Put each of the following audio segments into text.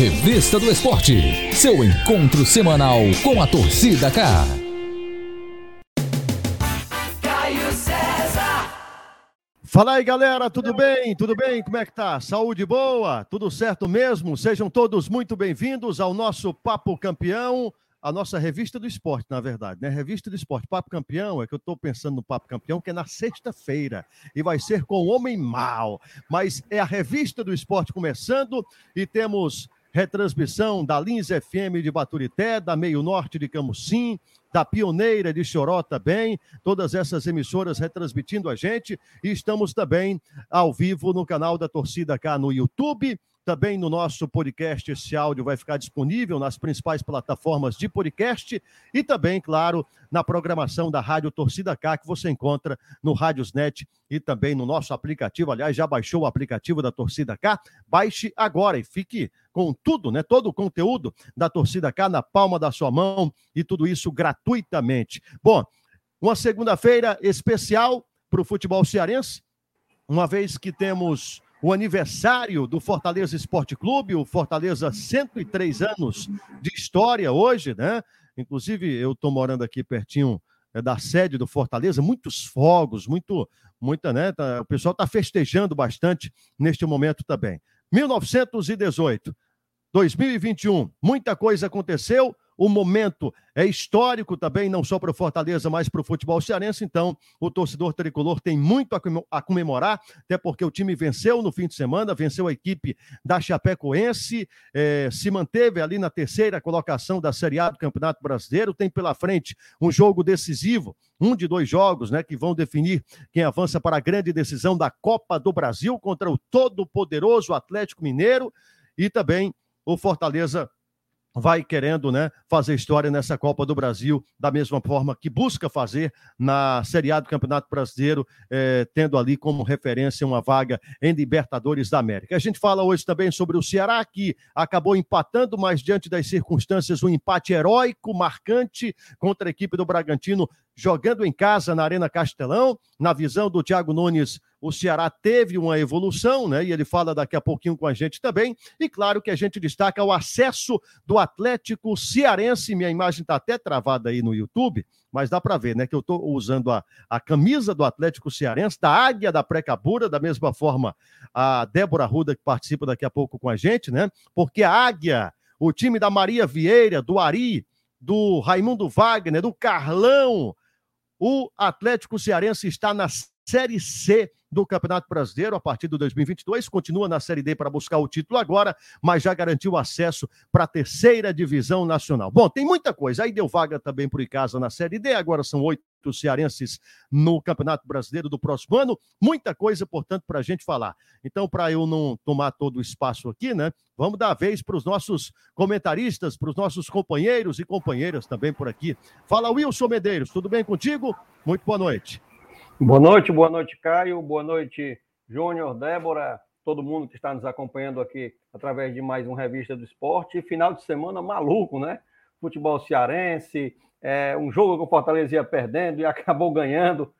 Revista do Esporte, seu encontro semanal com a torcida K. Caio César. Fala aí, galera, tudo bem? Tudo bem? Como é que tá? Saúde boa? Tudo certo mesmo? Sejam todos muito bem-vindos ao nosso Papo Campeão, a nossa revista do esporte, na verdade, né? Revista do esporte, Papo Campeão, é que eu estou pensando no Papo Campeão, que é na sexta-feira, e vai ser com o Homem Mal. Mas é a revista do esporte começando, e temos retransmissão da Lins FM de Baturité, da Meio Norte de Camusim, da Pioneira de Choró também, todas essas emissoras retransmitindo a gente, e estamos também ao vivo no canal da Torcida K no YouTube, também no nosso podcast, esse áudio vai ficar disponível nas principais plataformas de podcast e também, claro, na programação da Rádio Torcida K, que você encontra no Rádiosnet e também no nosso aplicativo. Aliás, já baixou o aplicativo da Torcida K? Baixe agora e fique com tudo, né? Todo o conteúdo da Torcida K na palma da sua mão e tudo isso gratuitamente. Bom, uma segunda-feira especial para o futebol cearense, uma vez que temos o aniversário do Fortaleza Esporte Clube, o Fortaleza 103 anos de história hoje, né? Inclusive, eu estou morando aqui pertinho é, da sede do Fortaleza, muitos fogos, muito, muita, né? Tá, o pessoal está festejando bastante neste momento também. 1918, 2021, muita coisa aconteceu, o momento é histórico também, não só para o Fortaleza, mas para o futebol cearense. Então, o torcedor tricolor tem muito a comemorar, até porque o time venceu no fim de semana, venceu a equipe da Chapecoense, é, se manteve ali na terceira colocação da Série A do Campeonato Brasileiro. Tem pela frente um jogo decisivo, um de dois jogos, né, que vão definir quem avança para a grande decisão da Copa do Brasil contra o todo-poderoso Atlético Mineiro e também o Fortaleza vai querendo né, fazer história nessa Copa do Brasil, da mesma forma que busca fazer na Série A do Campeonato Brasileiro, eh, tendo ali como referência uma vaga em Libertadores da América. A gente fala hoje também sobre o Ceará, que acabou empatando, mas diante das circunstâncias, um empate heróico, marcante contra a equipe do Bragantino, jogando em casa na Arena Castelão. Na visão do Thiago Nunes, o Ceará teve uma evolução, né? E ele fala daqui a pouquinho com a gente também. E claro que a gente destaca o acesso do Atlético Cearense. Minha imagem está até travada aí no YouTube, mas dá para ver, né? Que eu estou usando a, a camisa do Atlético Cearense, da Águia da Precabura, da mesma forma a Débora Ruda, que participa daqui a pouco com a gente, né? Porque a Águia, o time da Maria Vieira, do Ari, do Raimundo Wagner, do Carlão, o Atlético Cearense está na Série C do Campeonato Brasileiro a partir de 2022, continua na Série D para buscar o título agora, mas já garantiu acesso para a terceira divisão nacional. Bom, tem muita coisa. Aí deu vaga também para o Icasa na Série D, agora são oito cearenses no Campeonato Brasileiro do próximo ano. Muita coisa, portanto, para a gente falar. Então, para eu não tomar todo o espaço aqui, né? Vamos dar a vez para os nossos comentaristas, para os nossos companheiros e companheiras também por aqui. Fala, Wilson Medeiros, tudo bem contigo? Muito boa noite. Boa noite, boa noite, Caio. Boa noite, Júnior, Débora, todo mundo que está nos acompanhando aqui através de mais uma revista do esporte. Final de semana maluco, né? Futebol cearense, é, um jogo que o Fortaleza ia perdendo e acabou ganhando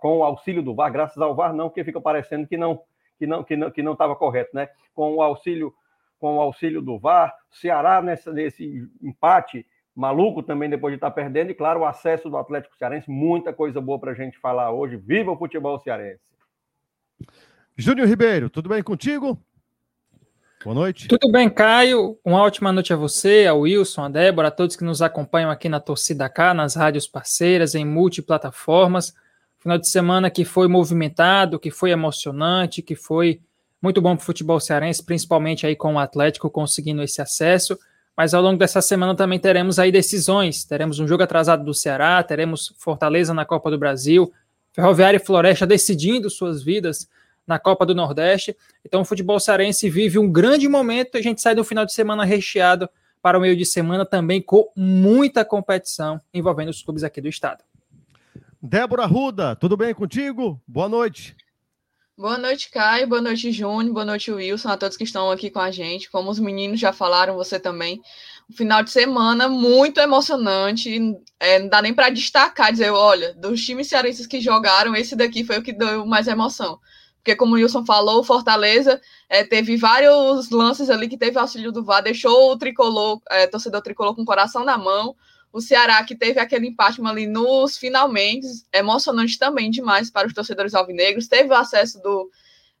com o auxílio do VAR, graças ao VAR não, porque fica parecendo que não que não que não que não estava correto, né? Com o auxílio com o auxílio do VAR, Ceará nessa, nesse empate maluco também depois de estar perdendo, e claro, o acesso do Atlético Cearense, muita coisa boa para a gente falar hoje. Viva o futebol cearense! Júnior Ribeiro, tudo bem contigo? Boa noite. Tudo bem, Caio. Uma ótima noite a você, ao Wilson, a Débora, a todos que nos acompanham aqui na Torcida K, nas rádios parceiras, em multiplataformas. Final de semana que foi movimentado, que foi emocionante, que foi muito bom para o futebol cearense, principalmente aí com o Atlético conseguindo esse acesso. Mas ao longo dessa semana também teremos aí decisões. Teremos um jogo atrasado do Ceará, teremos Fortaleza na Copa do Brasil, Ferroviária e Floresta decidindo suas vidas na Copa do Nordeste. Então o futebol cearense vive um grande momento. A gente sai do final de semana recheado para o meio de semana também com muita competição envolvendo os clubes aqui do estado. Débora Ruda, tudo bem contigo? Boa noite. Boa noite, Caio. Boa noite, Júnior. Boa noite, Wilson. A todos que estão aqui com a gente. Como os meninos já falaram, você também. Um final de semana muito emocionante. É, não dá nem para destacar, dizer, olha, dos times cearenses que jogaram, esse daqui foi o que deu mais emoção. porque como o Wilson falou, o Fortaleza é, teve vários lances ali que teve auxílio do VAR, deixou o tricolor, é, torcedor tricolor com o coração na mão. O Ceará que teve aquele empate ali nos finalmente, emocionante também demais para os torcedores alvinegros, teve o acesso do,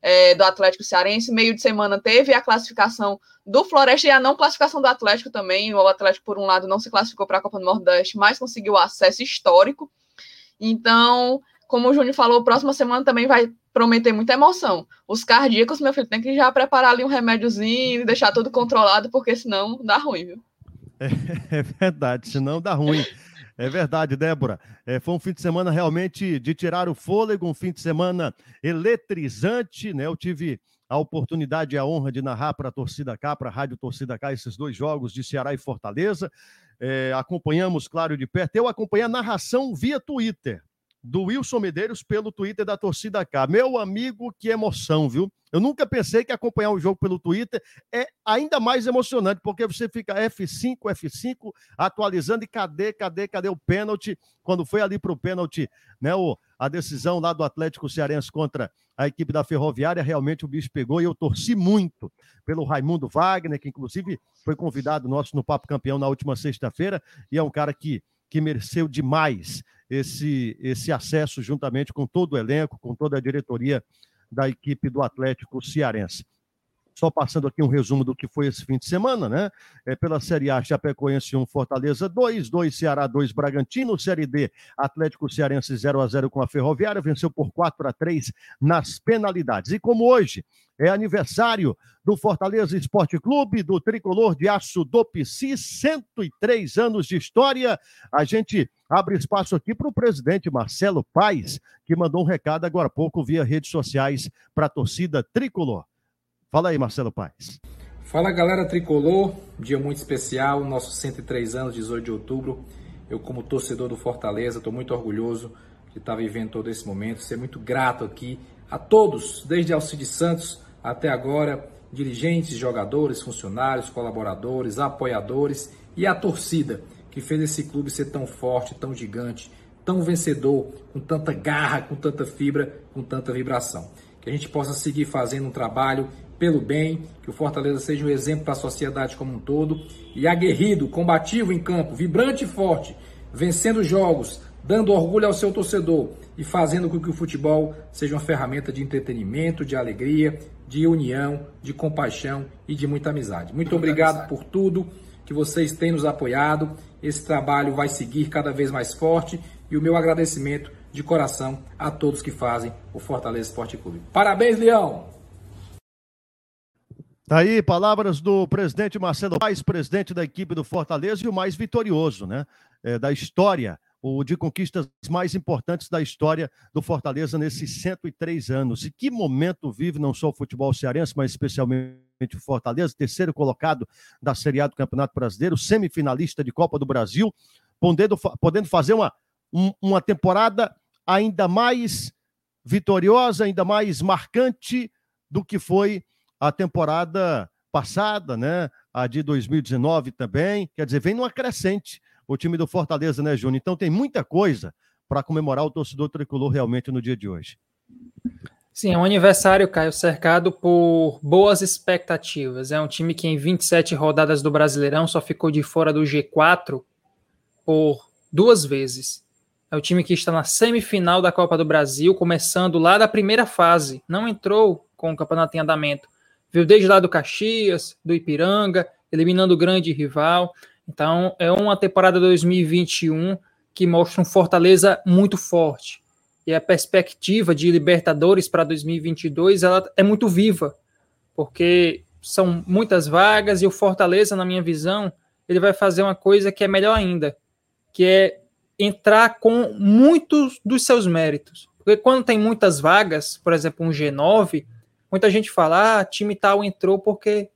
é, do Atlético Cearense, meio de semana teve a classificação do Floresta e a não classificação do Atlético também. O Atlético, por um lado, não se classificou para a Copa do Nordeste, mas conseguiu acesso histórico. Então, como o Júnior falou, próxima semana também vai prometer muita emoção. Os cardíacos, meu filho, tem que já preparar ali um remédiozinho deixar tudo controlado, porque senão dá ruim, viu? É, verdade, senão dá ruim. É verdade, Débora. É, foi um fim de semana realmente de tirar o fôlego, um fim de semana eletrizante, né? Eu tive a oportunidade e a honra de narrar para a Torcida Cá, para a Rádio Torcida Cá, esses dois jogos de Ceará e Fortaleza. É, acompanhamos, claro, de perto. Eu acompanhei a narração via Twitter do Wilson Medeiros pelo Twitter da Torcida K. Meu amigo, que emoção, viu? Eu nunca pensei que acompanhar o jogo pelo Twitter é ainda mais emocionante, porque você fica F5, F5, atualizando e cadê, cadê, cadê o pênalti? Quando foi ali para o pênalti, né, o, a decisão lá do Atlético Cearense contra a equipe da Ferroviária, realmente o bicho pegou e eu torci muito pelo Raimundo Wagner, que inclusive foi convidado nosso no Papo Campeão na última sexta-feira, e é um cara que que mereceu demais esse, esse acesso, juntamente com todo o elenco, com toda a diretoria da equipe do Atlético Cearense. Só passando aqui um resumo do que foi esse fim de semana, né? É, pela Série A, Chapecoense 1, Fortaleza 2, 2 Ceará 2, Bragantino, Série D, Atlético Cearense 0 a 0 com a Ferroviária, venceu por 4 a 3 nas penalidades. E como hoje é aniversário do Fortaleza Esporte Clube, do tricolor de aço do Pici, 103 anos de história. A gente abre espaço aqui para o presidente Marcelo Paes, que mandou um recado agora há pouco via redes sociais para a torcida tricolor. Fala aí, Marcelo Paes. Fala galera tricolor, dia muito especial, nossos 103 anos, 18 de outubro. Eu, como torcedor do Fortaleza, estou muito orgulhoso de estar vivendo todo esse momento, ser muito grato aqui a todos, desde Alcides Santos até agora, dirigentes, jogadores, funcionários, colaboradores, apoiadores e a torcida que fez esse clube ser tão forte, tão gigante, tão vencedor, com tanta garra, com tanta fibra, com tanta vibração. Que a gente possa seguir fazendo um trabalho pelo bem, que o Fortaleza seja um exemplo para a sociedade como um todo e aguerrido, combativo em campo, vibrante e forte, vencendo jogos, dando orgulho ao seu torcedor e fazendo com que o futebol seja uma ferramenta de entretenimento, de alegria, de união, de compaixão e de muita amizade. Muito obrigado por tudo que vocês têm nos apoiado. Esse trabalho vai seguir cada vez mais forte e o meu agradecimento de coração a todos que fazem o Fortaleza Esporte Clube. Parabéns, Leão! Tá aí palavras do presidente Marcelo Paes, presidente da equipe do Fortaleza e o mais vitorioso, né, é, da história o de conquistas mais importantes da história do Fortaleza nesses 103 anos. E que momento vive não só o futebol cearense, mas especialmente o Fortaleza, terceiro colocado da Série A do Campeonato Brasileiro, semifinalista de Copa do Brasil, podendo, podendo fazer uma, um, uma temporada ainda mais vitoriosa, ainda mais marcante do que foi a temporada passada, né? A de 2019 também. Quer dizer, vem numa crescente o time do Fortaleza, né, Júnior? Então tem muita coisa para comemorar o torcedor tricolor realmente no dia de hoje. Sim, é um aniversário, Caio, cercado por boas expectativas. É um time que em 27 rodadas do Brasileirão só ficou de fora do G4 por duas vezes. É o time que está na semifinal da Copa do Brasil, começando lá da primeira fase. Não entrou com o campeonato em andamento. Viu desde lá do Caxias, do Ipiranga, eliminando o grande rival. Então, é uma temporada 2021 que mostra um Fortaleza muito forte. E a perspectiva de Libertadores para 2022 ela é muito viva, porque são muitas vagas e o Fortaleza, na minha visão, ele vai fazer uma coisa que é melhor ainda, que é entrar com muitos dos seus méritos. Porque quando tem muitas vagas, por exemplo, um G9, muita gente fala, ah, time tal entrou porque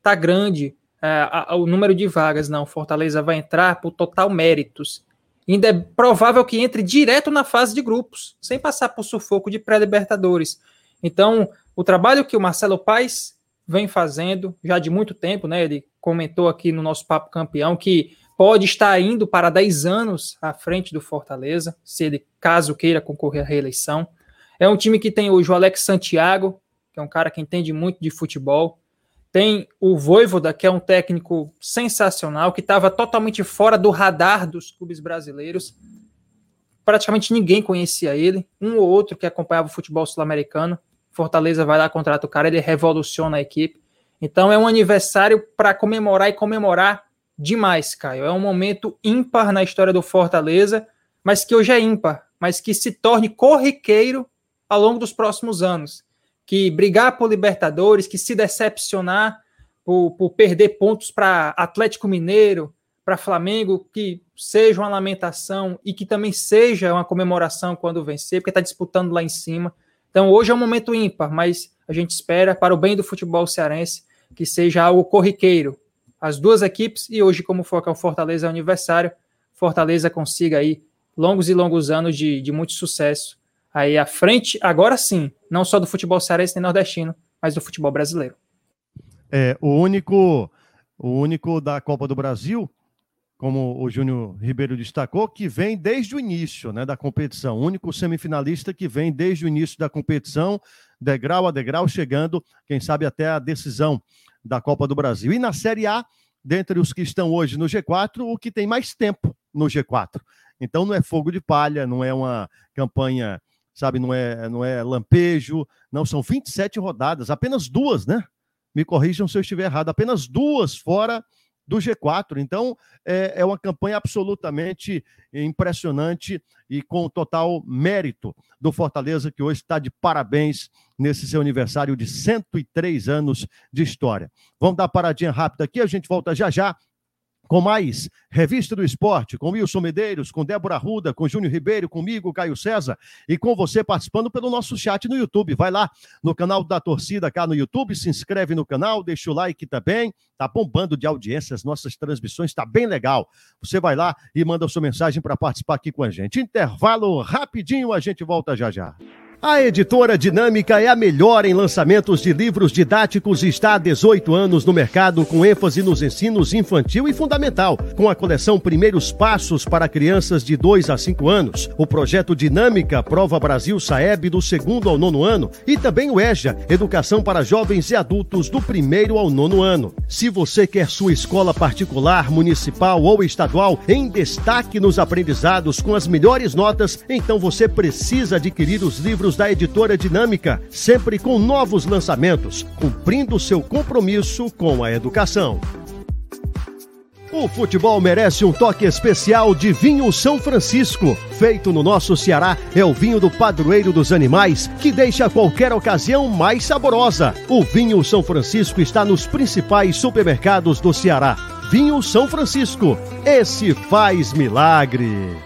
tá grande, é, o número de vagas, não. Fortaleza vai entrar por total méritos. Ainda é provável que entre direto na fase de grupos, sem passar por sufoco de pré-libertadores. Então, o trabalho que o Marcelo Paes vem fazendo já de muito tempo, né? Ele comentou aqui no nosso Papo Campeão que pode estar indo para 10 anos à frente do Fortaleza, se ele, caso queira concorrer à reeleição. É um time que tem hoje o Alex Santiago, que é um cara que entende muito de futebol. Tem o Voivoda, que é um técnico sensacional, que estava totalmente fora do radar dos clubes brasileiros. Praticamente ninguém conhecia ele, um ou outro que acompanhava o futebol sul-americano. Fortaleza vai lá, contrata o cara, ele revoluciona a equipe. Então é um aniversário para comemorar e comemorar demais, Caio. É um momento ímpar na história do Fortaleza, mas que hoje é ímpar, mas que se torne corriqueiro ao longo dos próximos anos. Que brigar por Libertadores, que se decepcionar por, por perder pontos para Atlético Mineiro, para Flamengo, que seja uma lamentação e que também seja uma comemoração quando vencer, porque está disputando lá em cima. Então hoje é um momento ímpar, mas a gente espera, para o bem do futebol cearense, que seja algo corriqueiro. As duas equipes, e hoje, como que é o Fortaleza aniversário, Fortaleza consiga aí longos e longos anos de, de muito sucesso aí à frente, agora sim, não só do futebol cearense nem nordestino, mas do futebol brasileiro. É, o único, o único da Copa do Brasil, como o Júnior Ribeiro destacou, que vem desde o início né, da competição. O único semifinalista que vem desde o início da competição, degrau a degrau, chegando, quem sabe, até a decisão da Copa do Brasil. E na Série A, dentre os que estão hoje no G4, o que tem mais tempo no G4. Então não é fogo de palha, não é uma campanha, sabe, não é, não é lampejo, não, são 27 rodadas, apenas duas, né? Me corrijam se eu estiver errado, apenas duas fora do G4. Então, é, é, uma campanha absolutamente impressionante e com total mérito do Fortaleza, que hoje está de parabéns nesse seu aniversário de 103 anos de história. Vamos dar paradinha rápida aqui, a gente volta já já com mais Revista do Esporte, com Wilson Medeiros, com Débora Ruda, com Júnior Ribeiro, comigo, Caio César, e com você participando pelo nosso chat no YouTube. Vai lá no canal da Torcida cá no YouTube, se inscreve no canal, deixa o like também. Tá bombando de audiência as nossas transmissões, tá bem legal. Você vai lá e manda sua mensagem para participar aqui com a gente. Intervalo rapidinho, a gente volta já já. A editora Dinâmica é a melhor em lançamentos de livros didáticos e está há 18 anos no mercado com ênfase nos ensinos infantil e fundamental, com a coleção Primeiros Passos para crianças de 2 a 5 anos, o projeto Dinâmica Prova Brasil Saeb do segundo ao nono ano e também o EJA, Educação para Jovens e Adultos do primeiro ao nono ano. Se você quer sua escola particular, municipal ou estadual em destaque nos aprendizados com as melhores notas, então você precisa adquirir os livros da editora Dinâmica, sempre com novos lançamentos, cumprindo seu compromisso com a educação. O futebol merece um toque especial de vinho São Francisco. Feito no nosso Ceará, é o vinho do padroeiro dos animais que deixa qualquer ocasião mais saborosa. O vinho São Francisco está nos principais supermercados do Ceará. Vinho São Francisco. Esse faz milagre.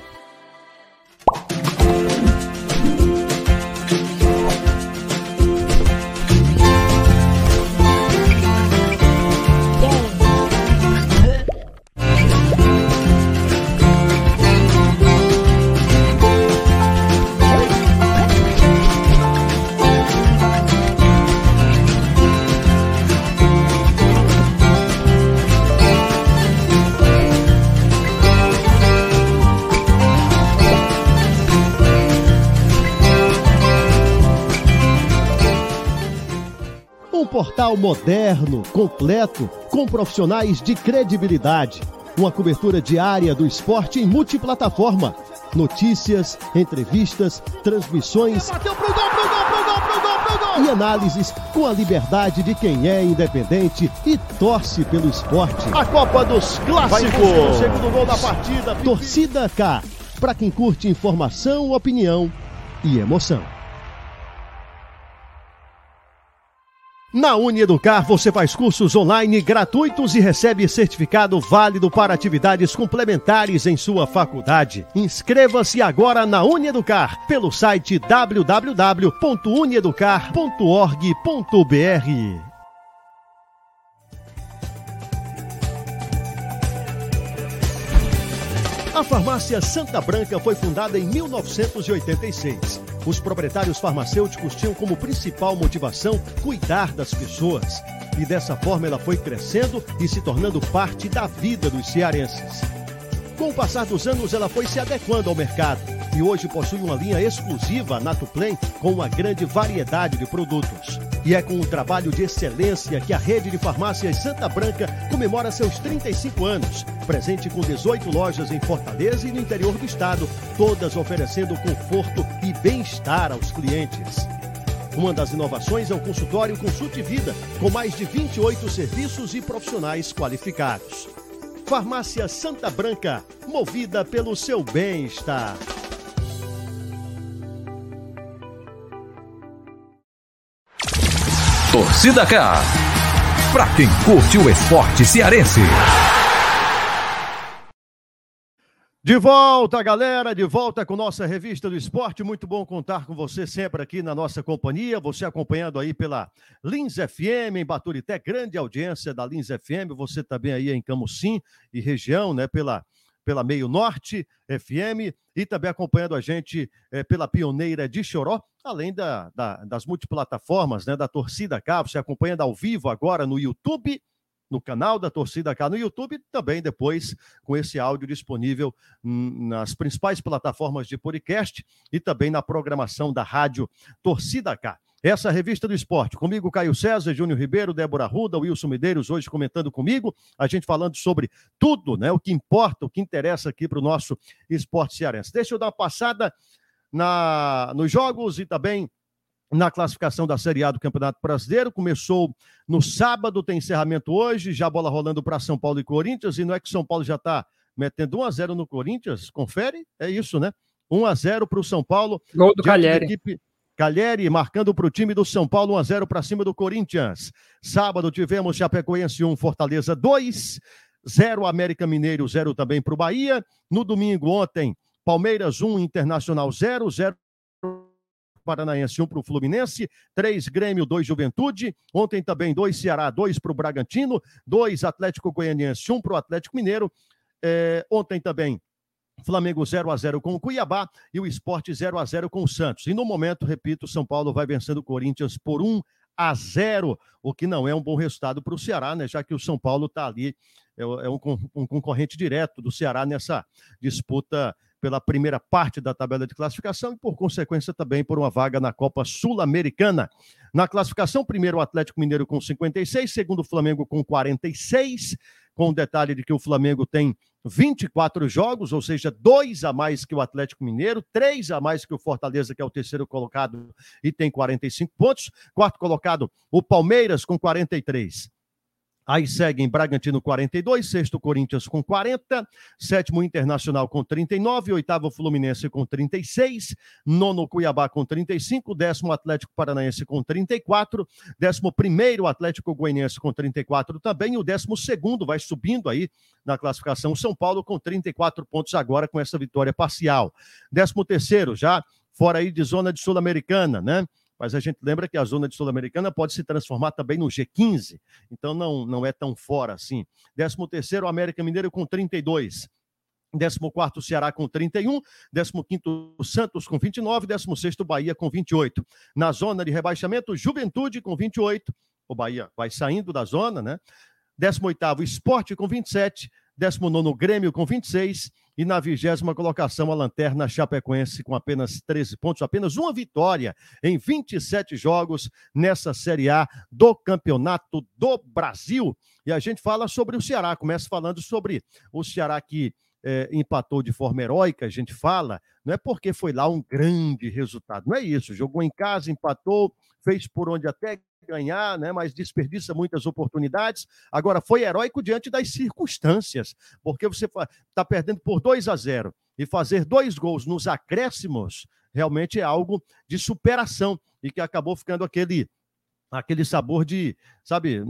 Moderno, completo, com profissionais de credibilidade. Uma cobertura diária do esporte em multiplataforma. Notícias, entrevistas, transmissões. Bateu pro gol, pro gol, pro gol, pro gol, pro gol. E análises com a liberdade de quem é independente e torce pelo esporte. A Copa dos Clássicos. O segundo gol da partida. Torcida K. Para quem curte informação, opinião e emoção. Na Unieducar você faz cursos online gratuitos e recebe certificado válido para atividades complementares em sua faculdade. Inscreva-se agora na Unieducar pelo site www.unieducar.org.br. A farmácia Santa Branca foi fundada em 1986. Os proprietários farmacêuticos tinham como principal motivação cuidar das pessoas. E dessa forma ela foi crescendo e se tornando parte da vida dos cearenses. Com o passar dos anos, ela foi se adequando ao mercado e hoje possui uma linha exclusiva Natuplen com uma grande variedade de produtos. E é com um trabalho de excelência que a rede de farmácias Santa Branca comemora seus 35 anos. Presente com 18 lojas em Fortaleza e no interior do estado, todas oferecendo conforto e bem-estar aos clientes. Uma das inovações é o consultório Consulte Vida, com mais de 28 serviços e profissionais qualificados. Farmácia Santa Branca, movida pelo seu bem-estar. Torcida K. Pra quem curte o esporte cearense. De volta, galera, de volta com nossa revista do esporte. Muito bom contar com você sempre aqui na nossa companhia. Você acompanhando aí pela Lins FM em Baturité, grande audiência da Lins FM. Você também aí em Camusim e região, né, pela pela Meio Norte FM e também acompanhando a gente é, pela Pioneira de Choró, além da, da, das multiplataformas, né, da Torcida K. Você acompanha ao vivo agora no YouTube no canal da Torcida K no YouTube, também depois com esse áudio disponível nas principais plataformas de podcast e também na programação da rádio Torcida K. Essa é a revista do esporte. Comigo, Caio César, Júnior Ribeiro, Débora Ruda, Wilson Medeiros, hoje comentando comigo. A gente falando sobre tudo, né? O que importa, o que interessa aqui para o nosso esporte cearense. Deixa eu dar uma passada na, nos jogos e também na classificação da Série A do Campeonato Brasileiro. Começou no sábado, tem encerramento hoje, já bola rolando para São Paulo e Corinthians, e não é que São Paulo já está metendo 1 a 0 no Corinthians? Confere? É isso, né? 1 a 0 para o São Paulo. Gol do Calheri. Equipe... Calheri marcando para o time do São Paulo 1 a 0 para cima do Corinthians. Sábado tivemos Chapecoense 1, Fortaleza 2, 0 América Mineiro, 0 também para o Bahia. No domingo ontem, Palmeiras 1, Internacional 0, 0 Paranaense, um para o Fluminense, três Grêmio, dois Juventude. Ontem também dois Ceará, dois para o Bragantino, dois Atlético Goianiense, um para o Atlético Mineiro. É, ontem também Flamengo 0 a 0 com o Cuiabá e o Esporte 0 a 0 com o Santos. E no momento, repito, São Paulo vai vencendo o Corinthians por 1 a 0, o que não é um bom resultado para o Ceará, né? Já que o São Paulo está ali, é, é um, um concorrente direto do Ceará nessa disputa pela primeira parte da tabela de classificação e, por consequência, também por uma vaga na Copa Sul-Americana. Na classificação, primeiro o Atlético Mineiro com 56, segundo o Flamengo com 46, com o detalhe de que o Flamengo tem 24 jogos, ou seja, dois a mais que o Atlético Mineiro, três a mais que o Fortaleza, que é o terceiro colocado e tem 45 pontos. Quarto colocado, o Palmeiras com 43. Aí seguem Bragantino 42, sexto Corinthians com 40, sétimo Internacional com 39, oitavo Fluminense com 36, nono Cuiabá com 35, décimo Atlético Paranaense com 34, décimo primeiro Atlético Goianiense com 34 também, e o décimo segundo vai subindo aí na classificação São Paulo com 34 pontos agora com essa vitória parcial. Décimo terceiro já fora aí de zona de Sul-Americana, né? Mas a gente lembra que a zona de Sul-Americana pode se transformar também no G15, então não, não é tão fora assim. 13 terceiro, América Mineiro com 32. 14 Ceará com 31, 15 Santos com 29, 16 Bahia com 28. Na zona de rebaixamento, Juventude com 28. O Bahia vai saindo da zona, né? 18 Esporte com 27, 19 Grêmio com 26 e na vigésima colocação a Lanterna Chapecoense com apenas 13 pontos, apenas uma vitória em 27 jogos nessa Série A do Campeonato do Brasil. E a gente fala sobre o Ceará, começa falando sobre o Ceará que é, empatou de forma heróica, a gente fala, não é porque foi lá um grande resultado, não é isso. Jogou em casa, empatou, fez por onde até ganhar, né, mas desperdiça muitas oportunidades. Agora, foi heróico diante das circunstâncias, porque você está perdendo por 2 a 0 e fazer dois gols nos acréscimos realmente é algo de superação e que acabou ficando aquele aquele sabor de, sabe,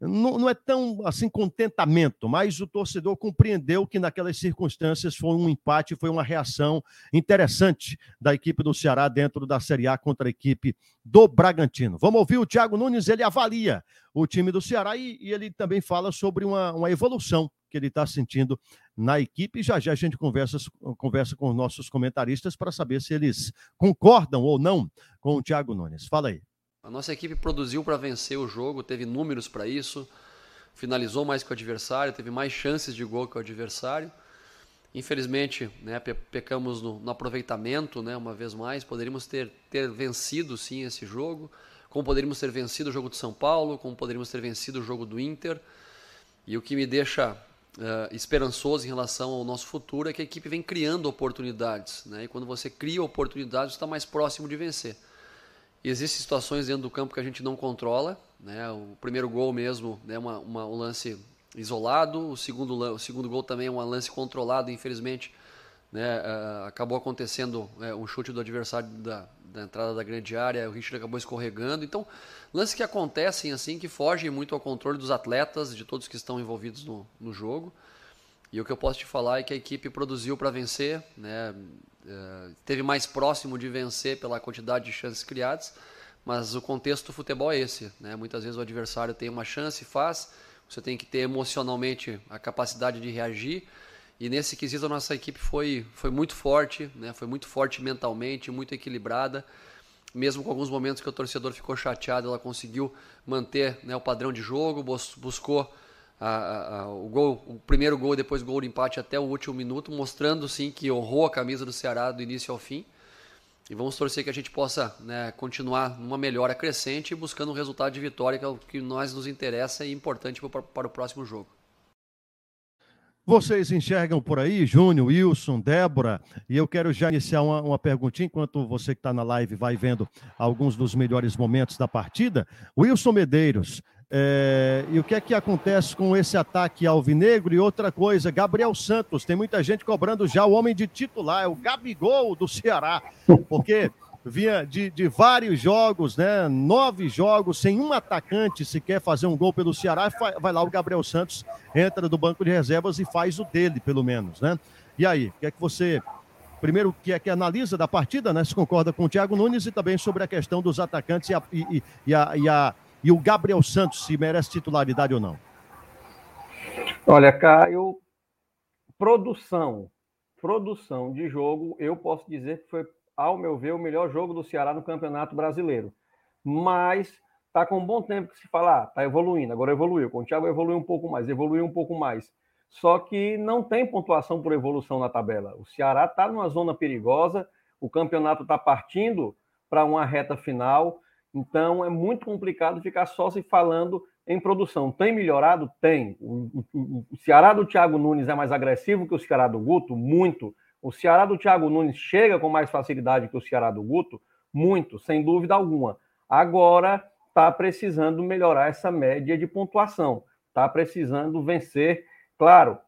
não, não, é tão assim contentamento, mas o torcedor compreendeu que naquelas circunstâncias foi um empate, foi uma reação interessante da equipe do Ceará dentro da Série A contra a equipe do Bragantino. Vamos ouvir o Thiago Nunes, ele avalia o time do Ceará e, e ele também fala sobre uma, uma evolução que ele está sentindo na equipe. Já já a gente conversa, conversa com os nossos comentaristas para saber se eles concordam ou não com o Thiago Nunes. Fala aí. A nossa equipe produziu para vencer o jogo, teve números para isso, finalizou mais que o adversário, teve mais chances de gol que o adversário. Infelizmente, né, pecamos no, no, aproveitamento, né, uma vez mais. Poderíamos ter, ter vencido sim esse jogo, como poderíamos ter vencido o jogo de São Paulo, como poderíamos ter vencido o jogo do Inter. E o que me deixa uh, esperançoso em relação ao nosso futuro é que a equipe vem criando oportunidades. Né? E quando você cria oportunidades, está mais próximo de vencer. Existem situações dentro do campo que a gente não controla. Né? O primeiro gol mesmo é né? uma, uma, um lance isolado. O segundo, o segundo gol também é um lance controlado, infelizmente. Né, uh, acabou acontecendo uh, um chute do adversário da, da, entrada da grande área, o Richard acabou escorregando. Então, lances que acontecem assim, que fogem muito ao controle dos atletas, de todos que estão envolvidos no, no jogo. E o que eu posso te falar é que a equipe produziu para vencer, né, uh, teve mais próximo de vencer pela quantidade de chances criadas, mas o contexto do futebol é esse. Né? Muitas vezes o adversário tem uma chance, faz você tem que ter emocionalmente a capacidade de reagir. E nesse quesito a nossa equipe foi, foi muito forte, né? foi muito forte mentalmente, muito equilibrada. Mesmo com alguns momentos que o torcedor ficou chateado, ela conseguiu manter né, o padrão de jogo, buscou a, a, o, gol, o primeiro gol, depois o gol de empate até o último minuto, mostrando sim que honrou a camisa do Ceará do início ao fim. E vamos torcer que a gente possa né, continuar numa melhora crescente e buscando um resultado de vitória, que é o que nós nos interessa e importante para, para o próximo jogo. Vocês enxergam por aí, Júnior, Wilson, Débora, e eu quero já iniciar uma, uma perguntinha, enquanto você que está na live vai vendo alguns dos melhores momentos da partida. Wilson Medeiros, é, e o que é que acontece com esse ataque alvinegro? E outra coisa, Gabriel Santos, tem muita gente cobrando já o homem de titular, é o Gabigol do Ceará, porque vinha de, de vários jogos, né? Nove jogos, sem um atacante sequer fazer um gol pelo Ceará, vai lá o Gabriel Santos, entra do banco de reservas e faz o dele, pelo menos, né? E aí, o que é que você primeiro que é que analisa da partida, né? Se concorda com o Thiago Nunes e também sobre a questão dos atacantes e a, e, e a, e a e o Gabriel Santos se merece titularidade ou não? Olha, Caio, produção, produção de jogo, eu posso dizer que foi, ao meu ver, o melhor jogo do Ceará no Campeonato Brasileiro. Mas tá com um bom tempo que se falar, ah, tá evoluindo, agora evoluiu. Com o Thiago evoluiu um pouco mais, evoluiu um pouco mais. Só que não tem pontuação por evolução na tabela. O Ceará está numa zona perigosa, o campeonato está partindo para uma reta final. Então é muito complicado ficar só se falando em produção. Tem melhorado? Tem. O, o, o Ceará do Thiago Nunes é mais agressivo que o Ceará do Guto? Muito. O Ceará do Thiago Nunes chega com mais facilidade que o Ceará do Guto? Muito, sem dúvida alguma. Agora está precisando melhorar essa média de pontuação. Está precisando vencer. Claro,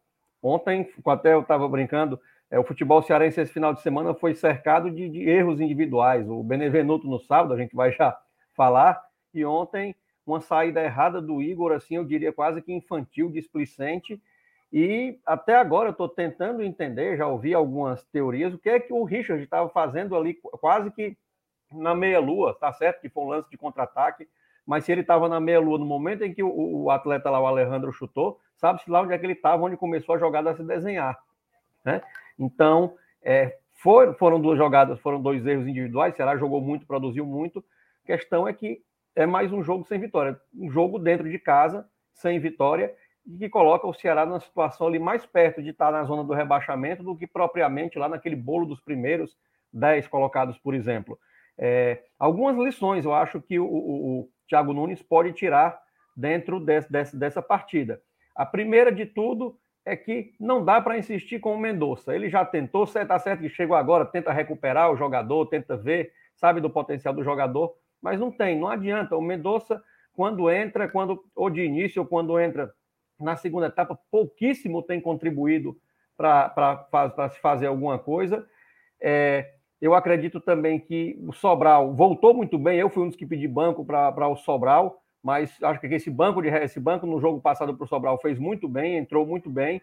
ontem, até eu estava brincando, é, o futebol cearense esse final de semana foi cercado de, de erros individuais. O Benevenuto no sábado, a gente vai já falar. E ontem, uma saída errada do Igor, assim, eu diria quase que infantil, displicente. E até agora eu estou tentando entender, já ouvi algumas teorias, o que é que o Richard estava fazendo ali, quase que na meia-lua, tá certo que foi um lance de contra-ataque, mas se ele estava na meia-lua no momento em que o, o, atleta lá, o Alejandro, chutou, sabe-se lá onde é que ele estava, onde começou a jogada a se desenhar. Né? Então, é, for, foram duas jogadas, foram dois erros individuais, Será jogou muito, produziu muito, questão é que é mais um jogo sem vitória, um jogo dentro de casa, sem vitória, e que coloca o Ceará numa situação ali mais perto de estar na zona do rebaixamento do que propriamente lá naquele bolo dos primeiros 10 colocados, por exemplo. É, algumas lições eu acho que o, o, o Thiago Nunes pode tirar dentro desse, desse, dessa partida. A primeira de tudo é que não dá para insistir com o Mendonça. Ele já tentou, está certo que chegou agora, tenta recuperar o jogador, tenta ver, sabe do potencial do jogador, mas não tem, não adianta. O Mendonça, quando entra, quando ou de início ou quando entra na segunda etapa, pouquíssimo tem contribuído para se fazer alguma coisa. É, eu acredito também que o Sobral voltou muito bem. Eu fui um dos que pedi banco para o Sobral, mas acho que esse banco de esse banco no jogo passado para o Sobral fez muito bem, entrou muito bem.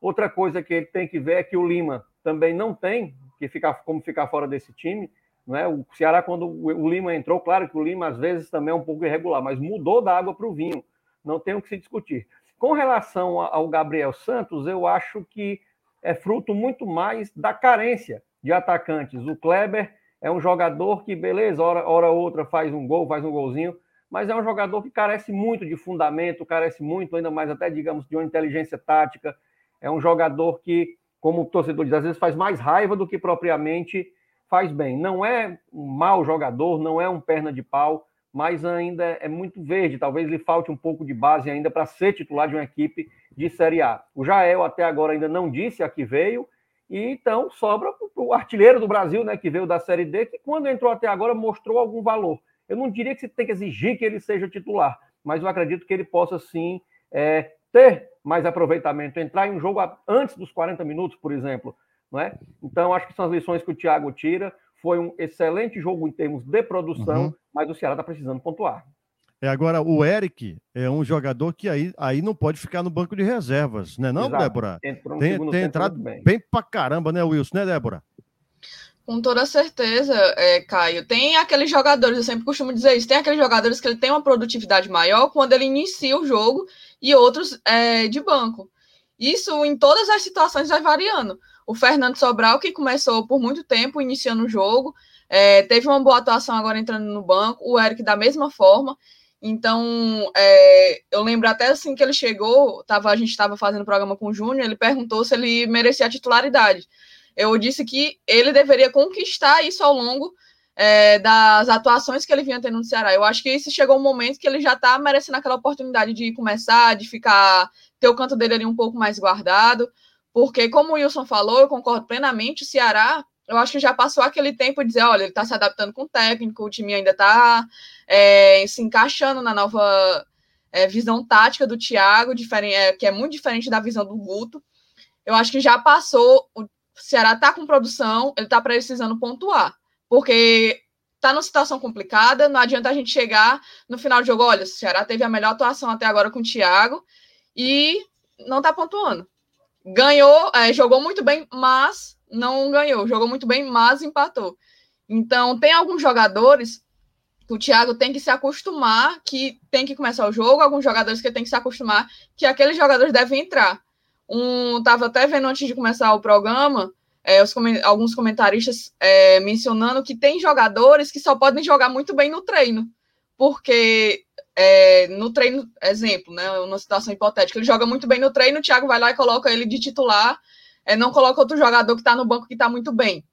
Outra coisa que ele tem que ver é que o Lima também não tem que ficar como ficar fora desse time. Né? O Ceará, quando o Lima entrou, claro que o Lima às vezes também é um pouco irregular, mas mudou da água para o vinho. Não tem o que se discutir. Com relação ao Gabriel Santos, eu acho que é fruto muito mais da carência de atacantes. O Kleber é um jogador que, beleza, hora, hora outra faz um gol, faz um golzinho, mas é um jogador que carece muito de fundamento, carece muito, ainda mais até, digamos, de uma inteligência tática. É um jogador que como o torcedor diz, às vezes faz mais raiva do que propriamente faz bem. Não é um mau jogador, não é um perna de pau, mas ainda é muito verde. Talvez lhe falte um pouco de base ainda para ser titular de uma equipe de Série A. O Jael até agora ainda não disse a que veio, e então sobra o artilheiro do Brasil, né, que veio da Série D, que quando entrou até agora mostrou algum valor. Eu não diria que você tem que exigir que ele seja titular, mas eu acredito que ele possa sim é, ter mais aproveitamento, entrar em um jogo antes dos 40 minutos, por exemplo. Não é? Então, acho que são as lições que o Thiago tira. Foi um excelente jogo em termos de produção, uhum. mas o Ceará está precisando pontuar. É, agora, o Eric é um jogador que aí, aí não pode ficar no banco de reservas, né, não, Exato. Débora? Entrou tem, tem entrado bem. bem pra caramba, né, Wilson, né, Débora? Com toda certeza, é, Caio. Tem aqueles jogadores, eu sempre costumo dizer isso, tem aqueles jogadores que ele tem uma produtividade maior quando ele inicia o jogo e outros é, de banco. Isso em todas as situações vai variando. O Fernando Sobral, que começou por muito tempo iniciando o jogo, é, teve uma boa atuação agora entrando no banco, o Eric da mesma forma. Então, é, eu lembro até assim que ele chegou, tava, a gente estava fazendo programa com o Júnior, ele perguntou se ele merecia a titularidade. Eu disse que ele deveria conquistar isso ao longo é, das atuações que ele vinha tendo no Ceará. Eu acho que esse chegou um momento que ele já está merecendo aquela oportunidade de começar, de ficar, ter o canto dele ali um pouco mais guardado, porque, como o Wilson falou, eu concordo plenamente, o Ceará eu acho que já passou aquele tempo de dizer, olha, ele está se adaptando com o técnico, o time ainda está é, se encaixando na nova é, visão tática do Thiago, é, que é muito diferente da visão do Guto. Eu acho que já passou, o Ceará está com produção, ele está precisando pontuar, porque está numa situação complicada, não adianta a gente chegar no final do jogo, olha, o Ceará teve a melhor atuação até agora com o Thiago e não está pontuando. Ganhou, é, jogou muito bem, mas não ganhou. Jogou muito bem, mas empatou. Então, tem alguns jogadores que o Thiago tem que se acostumar, que tem que começar o jogo, alguns jogadores que tem que se acostumar, que aqueles jogadores devem entrar. Um, tava até vendo antes de começar o programa, é, os, alguns comentaristas é, mencionando que tem jogadores que só podem jogar muito bem no treino, porque é, no treino, exemplo, né, uma situação hipotética, ele joga muito bem no treino, o Thiago vai lá e coloca ele de titular é, não coloca outro jogador que está no banco que está muito bem.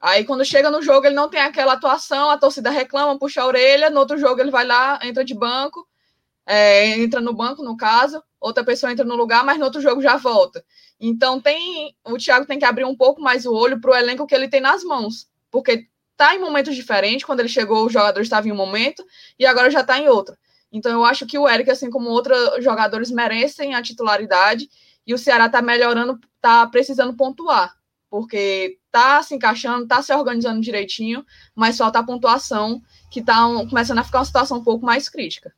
Aí quando chega no jogo, ele não tem aquela atuação, a torcida reclama, puxa a orelha, no outro jogo ele vai lá, entra de banco, é, entra no banco, no caso, outra pessoa entra no lugar, mas no outro jogo já volta. Então tem. O Thiago tem que abrir um pouco mais o olho para o elenco que ele tem nas mãos. Porque tá em momentos diferentes. Quando ele chegou, o jogador estava em um momento e agora já está em outro. Então eu acho que o Eric, assim como outros jogadores, merecem a titularidade e o Ceará está melhorando, está precisando pontuar, porque está se encaixando, está se organizando direitinho, mas falta a pontuação, que está começando a ficar uma situação um pouco mais crítica.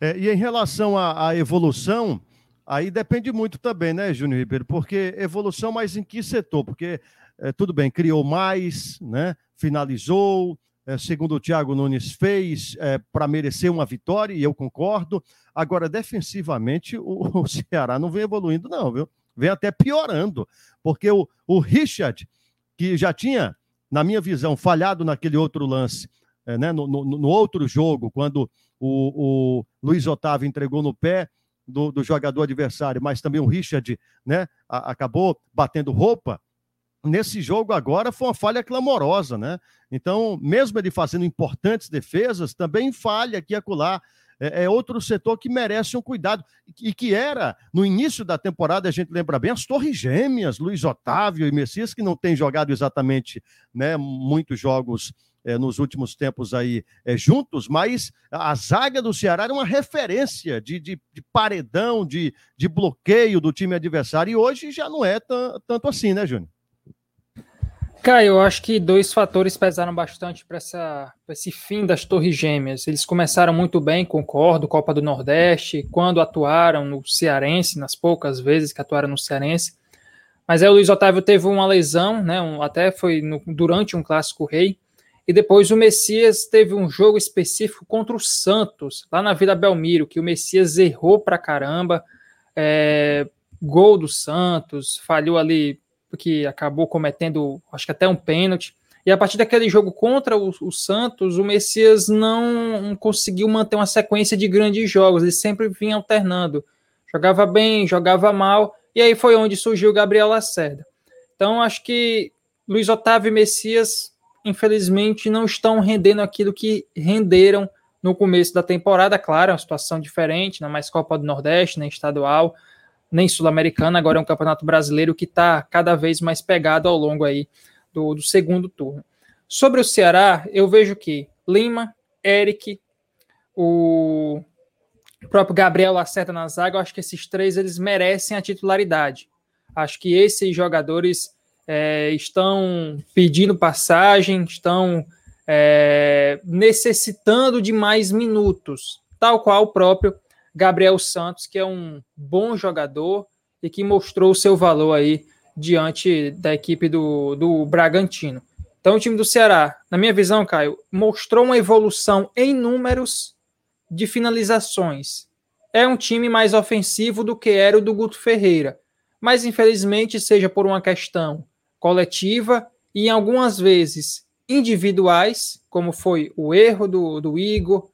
É, e em relação à, à, evolução, aí depende muito também, né, Júnior Ribeiro? Porque evolução, mas em que setor? Porque, é, tudo bem, criou mais, né? Finalizou, é, segundo o Thiago Nunes fez, é, para merecer uma vitória, e eu concordo, Agora, defensivamente, o, o Ceará não vem evoluindo, não, viu? Vem até piorando, porque o, o Richard, que já tinha, na minha visão, falhado naquele outro lance, é, né, no, no, no, outro jogo, quando o, o Luiz Otávio entregou no pé do, do, jogador adversário, mas também o Richard né, a, acabou batendo roupa. Nesse jogo agora foi uma falha clamorosa, né? Então, mesmo ele fazendo importantes defesas, também falha aqui e acolá é, é, outro setor que merece um cuidado. E que era, no início da temporada, a gente lembra bem, as Torres Gêmeas, Luiz Otávio e Messias, que não têm jogado exatamente né, muitos jogos é, nos últimos tempos aí é, juntos, mas a zaga do Ceará era uma referência de, de, de paredão, de, de bloqueio do time adversário, e hoje já não é tanto assim, né, Júnior? Caio, eu acho que dois fatores pesaram bastante para esse fim das Torres Gêmeas. Eles começaram muito bem, concordo, Copa do Nordeste, quando atuaram no Cearense, nas poucas vezes que atuaram no Cearense. Mas aí o Luiz Otávio teve uma lesão, né, um, até foi no, durante um clássico rei. E depois o Messias teve um jogo específico contra o Santos, lá na Vila Belmiro, que o Messias errou pra caramba. É, gol do Santos, falhou ali que acabou cometendo, acho que até um pênalti. E a partir daquele jogo contra o, o, Santos, o Messias não conseguiu manter uma sequência de grandes jogos, ele sempre vinha alternando. Jogava bem, jogava mal, E aí foi onde surgiu o Gabriel Lacerda. Então, acho que Luiz Otávio e Messias, infelizmente, não estão rendendo aquilo que renderam no começo da temporada. Claro, é uma situação diferente, não é mais Copa do Nordeste, nem estadual, nem Sul-Americana. Agora é um campeonato brasileiro que está cada vez mais pegado ao longo aí do, do segundo turno. Sobre o Ceará, eu vejo que Lima, Eric, o próprio Gabriel Lacerda na zaga, eu acho que esses três eles merecem a titularidade. Acho que esses jogadores é, estão pedindo passagem, estão é, necessitando de mais minutos, tal qual o próprio Gabriel Santos, que é um bom jogador e que mostrou o seu valor aí diante da equipe do, do Bragantino. Então, o time do Ceará, na minha visão, Caio, mostrou uma evolução em números de finalizações. É um time mais ofensivo do que era o do Guto Ferreira. Mas, infelizmente, seja por uma questão coletiva e, algumas vezes, individuais, como foi o erro do, do Igor,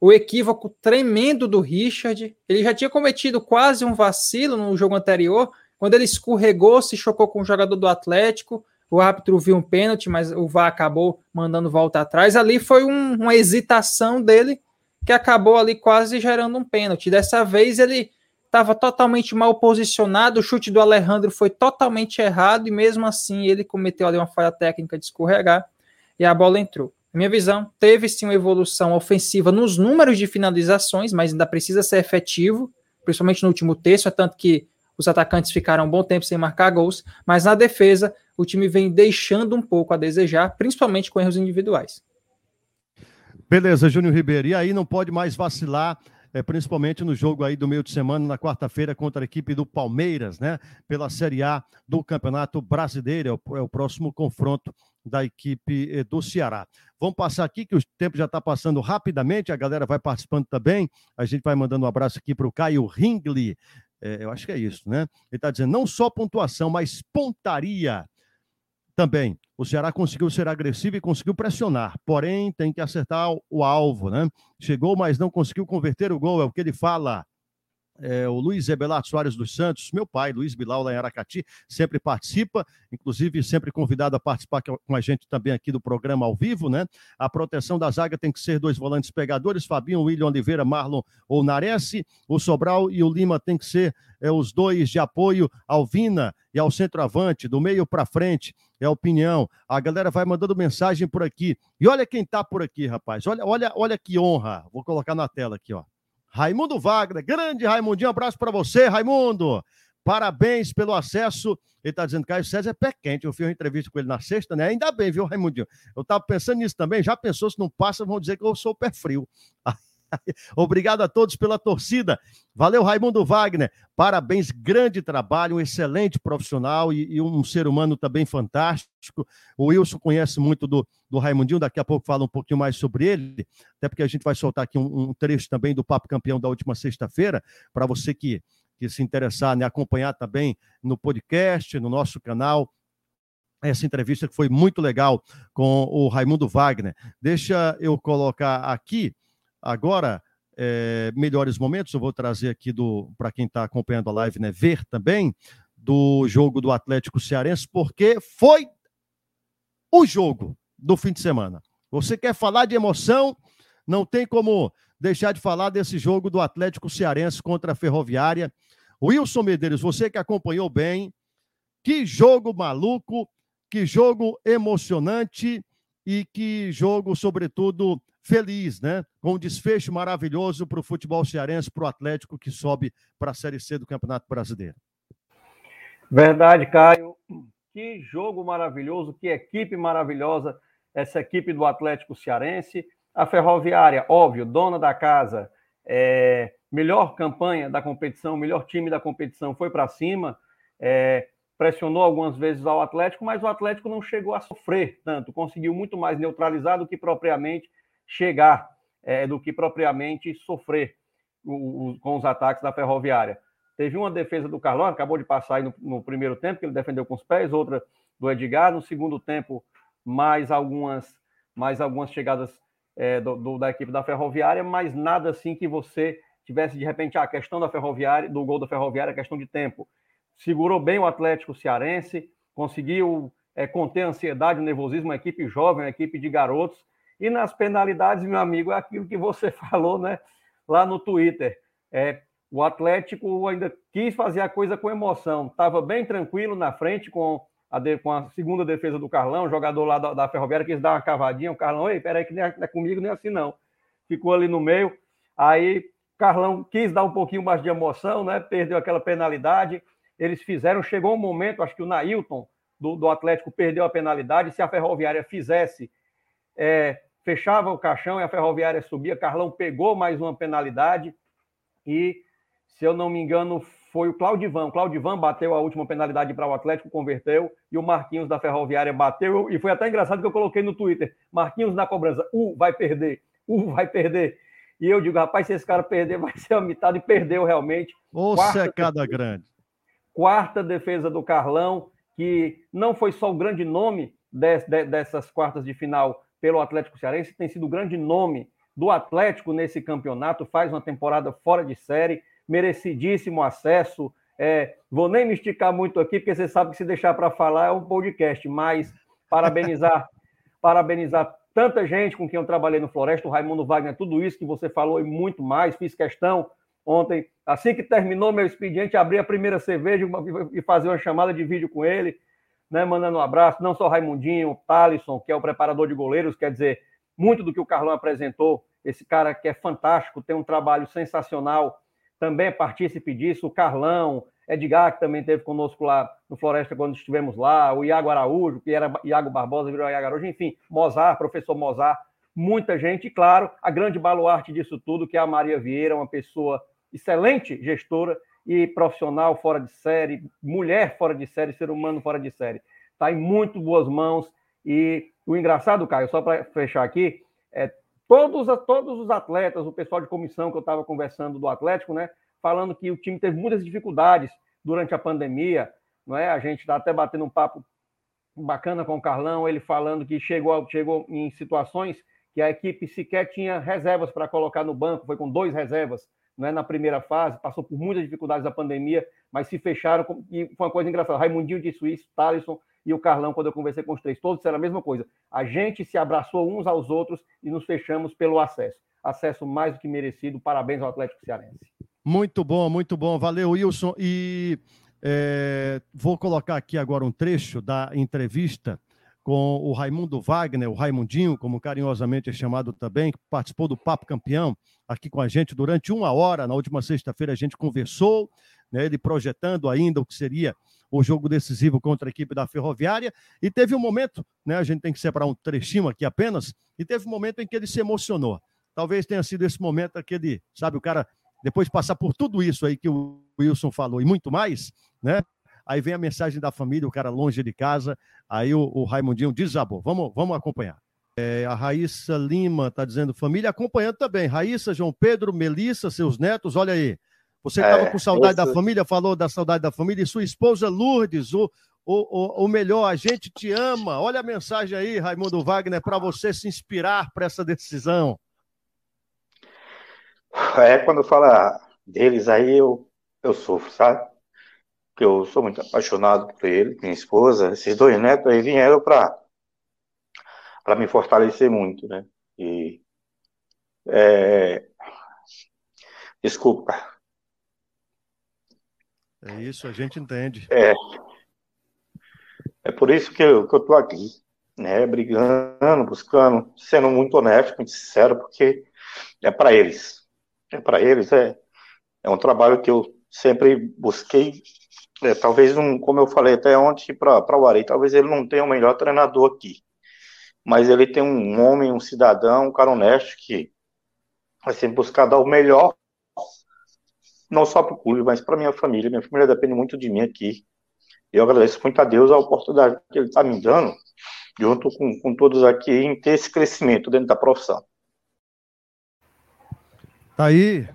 o equívoco tremendo do Richard. Ele já tinha cometido quase um vacilo no jogo anterior, quando ele escorregou, se chocou com o jogador do Atlético. O árbitro viu um pênalti, mas o VAR acabou mandando volta atrás. Ali foi um, uma hesitação dele que acabou ali quase gerando um pênalti. Dessa vez ele estava totalmente mal posicionado, o chute do Alejandro foi totalmente errado e mesmo assim ele cometeu ali uma falha técnica de escorregar e a bola entrou. Na minha visão, teve sim uma evolução ofensiva nos números de finalizações, mas ainda precisa ser efetivo, principalmente no último terço, é tanto que os atacantes ficaram um bom tempo sem marcar gols, mas na defesa o time vem deixando um pouco a desejar, principalmente com erros individuais. Beleza, Júnior Ribeiro. E aí não pode mais vacilar, é, principalmente no jogo aí do meio de semana, na quarta-feira, contra a equipe do Palmeiras, né? Pela Série A do Campeonato Brasileiro. É o, é o próximo confronto da equipe eh, do Ceará. Vamos passar aqui, que o tempo já está passando rapidamente, a galera vai participando também. A gente vai mandando um abraço aqui para o Caio Ringley. É, eu acho que é isso, né? Ele está dizendo não só pontuação, mas pontaria também. O Ceará conseguiu ser agressivo e conseguiu pressionar, porém tem que acertar o alvo, né? Chegou, mas não conseguiu converter o gol, é o que ele fala é, o Luiz Ebelar Soares dos Santos, meu pai, Luiz Bilal, lá em Aracati, sempre participa, inclusive sempre convidado a participar com a gente também aqui do programa ao vivo, né? A proteção da zaga tem que ser dois volantes pegadores, Fabinho, William Oliveira, Marlon ou Nares, o Sobral e o Lima tem que ser é, os dois de apoio ao Vina e ao centroavante, do meio para frente, é a opinião. A galera vai mandando mensagem por aqui. E olha quem tá por aqui, rapaz. Olha, olha, olha que honra. Vou colocar na tela aqui, ó. Raimundo Wagner, grande Raimundinho, abraço para você, Raimundo. Parabéns pelo acesso. Ele está dizendo que Caio César é pé quente. Eu fiz uma entrevista com ele na sexta, né? Ainda bem, viu, Raimundinho? Eu estava pensando nisso também. Já pensou se não passa, vão dizer que eu sou pé frio. Obrigado a todos pela torcida. Valeu, Raimundo Wagner. Parabéns, grande trabalho, um excelente profissional e, e, um ser humano também fantástico. O Wilson conhece muito do, do Raimundinho, daqui a pouco fala um pouquinho mais sobre ele, até porque a gente vai soltar aqui um, um trecho também do Papo Campeão da última sexta-feira, para você que, que se interessar, né, acompanhar também no podcast, no nosso canal essa entrevista que foi muito legal com o Raimundo Wagner. Deixa eu colocar aqui Agora, é, melhores momentos, eu vou trazer aqui do para quem está acompanhando a live, né, ver também do jogo do Atlético Cearense, porque foi o jogo do fim de semana. Você quer falar de emoção? Não tem como deixar de falar desse jogo do Atlético Cearense contra a Ferroviária. Wilson Medeiros, você que acompanhou bem, que jogo maluco, que jogo emocionante e que jogo, sobretudo, feliz, né? Com um desfecho maravilhoso para o futebol cearense, para o Atlético que sobe para a Série C do Campeonato Brasileiro. Verdade, Caio. Que jogo maravilhoso, que equipe maravilhosa essa equipe do Atlético Cearense. A Ferroviária, óbvio, dona da casa, é, melhor campanha da competição, melhor time da competição, foi para cima, é, pressionou algumas vezes ao Atlético, mas o Atlético não chegou a sofrer tanto, conseguiu muito mais neutralizar do que propriamente chegar é, do que propriamente sofrer o, o, com os ataques da Ferroviária. Teve uma defesa do Carlão, acabou de passar aí no, no, primeiro tempo, que ele defendeu com os pés, outra do Edgar. No segundo tempo, mais algumas, mais algumas chegadas é, do, do, da equipe da Ferroviária, mas nada assim que você tivesse de repente a questão da Ferroviária, do gol da Ferroviária, questão de tempo. segurou bem o Atlético Cearense, conseguiu é, conter a ansiedade, o nervosismo, uma equipe jovem, uma equipe de garotos. E nas penalidades, meu amigo, é aquilo que você falou né, lá no Twitter. É, o Atlético ainda quis fazer a coisa com emoção. Estava bem tranquilo na frente com a, de, com a segunda defesa do Carlão, jogador lá da, da Ferroviária quis dar uma cavadinha. O Carlão, ei, peraí, que nem é, não é comigo nem assim não. Ficou ali no meio. Aí Carlão quis dar um pouquinho mais de emoção, né? Perdeu aquela penalidade. Eles fizeram, chegou um momento, acho que o Nailton do, do Atlético perdeu a penalidade. Se a Ferroviária fizesse, é, fechava o caixão e a Ferroviária subia. Carlão pegou mais uma penalidade e se eu não me engano, foi o Claudivan. O Claudivan bateu a última penalidade para o Atlético, converteu, e o Marquinhos da Ferroviária bateu. E foi até engraçado que eu coloquei no Twitter: Marquinhos na cobrança, U vai perder, U vai perder. E eu digo, rapaz, se esse cara perder, vai ser a mitad, e perdeu realmente. Ô, secada grande. Quarta defesa do Carlão, que não foi só o grande nome dessas quartas de final pelo Atlético Cearense, tem sido o grande nome do Atlético nesse campeonato, faz uma temporada fora de série merecidíssimo acesso. É, vou nem me esticar muito aqui, porque você sabe que se deixar para falar é um podcast, mas parabenizar, parabenizar tanta gente com quem eu trabalhei no Floresta, o Raimundo Wagner, tudo isso que você falou e muito mais. Fiz questão ontem, assim que terminou meu expediente, abrir a primeira cerveja e fazer uma chamada de vídeo com ele, né, mandando um abraço, não só Raimundinho, o Thalisson, que é o preparador de goleiros, quer dizer, muito do que o Carlão apresentou, esse cara que é fantástico, tem um trabalho sensacional também é partícipe disso, o Carlão, Edgar, que também esteve conosco lá no Floresta quando estivemos lá, o Iago Araújo, que era Iago Barbosa, virou Iago Araújo, enfim, Mozart, professor Mozart, muita gente, e claro, a grande baluarte disso tudo, que é a Maria Vieira, uma pessoa excelente gestora e profissional fora de série, mulher fora de série, ser humano fora de série. Está em muito boas mãos. E o engraçado, Caio, só para fechar aqui, é, Todos, todos os atletas, o pessoal de comissão que eu estava conversando do Atlético, né, falando que o time teve muitas dificuldades durante a pandemia, não é? A gente está até batendo um papo bacana com o Carlão, ele falando que chegou, chegou em situações que a equipe sequer tinha reservas para colocar no banco, foi com dois reservas não é, na primeira fase, passou por muitas dificuldades da pandemia, mas se fecharam, e foi uma coisa engraçada. Raimundinho disse isso, Thalisson e o Carlão, quando eu conversei com os três, todos disseram a mesma coisa. A gente se abraçou uns aos outros e nos fechamos pelo acesso. Acesso mais do que merecido. Parabéns ao Atlético Cearense. Muito bom, muito bom. Valeu, Wilson. E é, vou colocar aqui agora um trecho da entrevista com o Raimundo Wagner, o Raimundinho, como carinhosamente é chamado também, que participou do Papo Campeão aqui com a gente durante uma hora. Na última sexta-feira a gente conversou, né, ele projetando ainda o que seria o jogo decisivo contra a equipe da Ferroviária. E teve um momento, né? A gente tem que separar um trechinho aqui apenas, e teve um momento em que ele se emocionou. Talvez tenha sido esse momento aquele, sabe, o cara, depois de passar por tudo isso aí que o Wilson falou e muito mais, né? Aí vem a mensagem da família, o cara longe de casa, aí o, o Raimundinho desabou. Vamos, vamos acompanhar. É, a Raíssa Lima está dizendo, família acompanhando também. Raíssa, João Pedro, Melissa, seus netos, olha aí. Você estava é, com saudade da família, falou da saudade da família, e sua esposa Lourdes, o, o, o, o melhor, a gente te ama. Olha a mensagem aí, Raimundo Wagner, para você se inspirar para essa decisão. É, quando fala deles aí, eu, eu sofro, sabe? Porque eu sou muito apaixonado por ele, minha esposa, esses dois netos aí vieram para para me fortalecer muito, né? E é... desculpa, é isso, a gente entende. É. É por isso que eu, que eu tô aqui, né? Brigando, buscando, sendo muito honesto, muito sincero, porque é para eles. É para eles, é, é um trabalho que eu sempre busquei. É, talvez, um, como eu falei até ontem para o Arei, talvez ele não tenha o melhor treinador aqui. Mas ele tem um homem, um cidadão, um cara honesto que vai sempre buscar dar o melhor não só para o clube, mas para minha família. Minha família depende muito de mim aqui. Eu agradeço muito a Deus a oportunidade que Ele está me dando, junto com, com todos aqui, em ter esse crescimento dentro da profissão. Tá aí,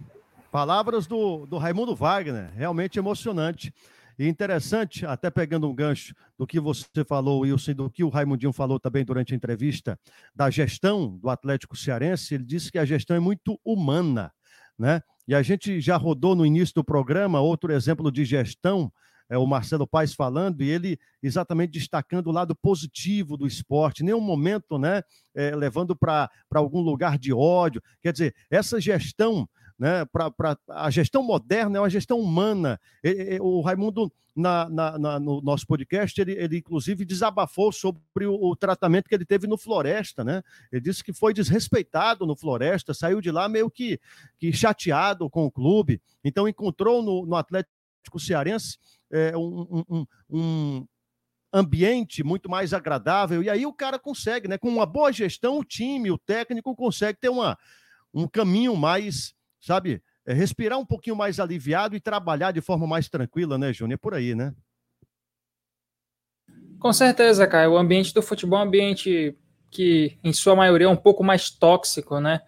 palavras do, do Raimundo Wagner, realmente emocionante. E interessante, até pegando um gancho do que você falou, Wilson, do que o Raimundinho falou também durante a entrevista, da gestão do Atlético Cearense, ele disse que a gestão é muito humana, né? E a gente já rodou no início do programa outro exemplo de gestão é, o Marcelo Paes falando, e ele exatamente destacando o lado positivo do esporte, nenhum momento né, é, levando para algum lugar de ódio. Quer dizer, essa gestão né, pra, a gestão moderna é uma gestão humana. E, e, o Raimundo, na, na, na, no nosso podcast, ele, ele inclusive desabafou sobre o, o, tratamento que ele teve no Floresta. Né? Ele disse que foi desrespeitado no Floresta, saiu de lá meio que, que chateado com o clube. Então, encontrou no, no Atlético Cearense é, um, um, um ambiente muito mais agradável. E aí o cara consegue, né? Com uma boa gestão, o time, o técnico consegue ter uma, um caminho mais sabe, é respirar um pouquinho mais aliviado e trabalhar de forma mais tranquila, né, Júnior? É por aí, né? Com certeza, cara. O ambiente do futebol é um ambiente que, em sua maioria, é um pouco mais tóxico, né?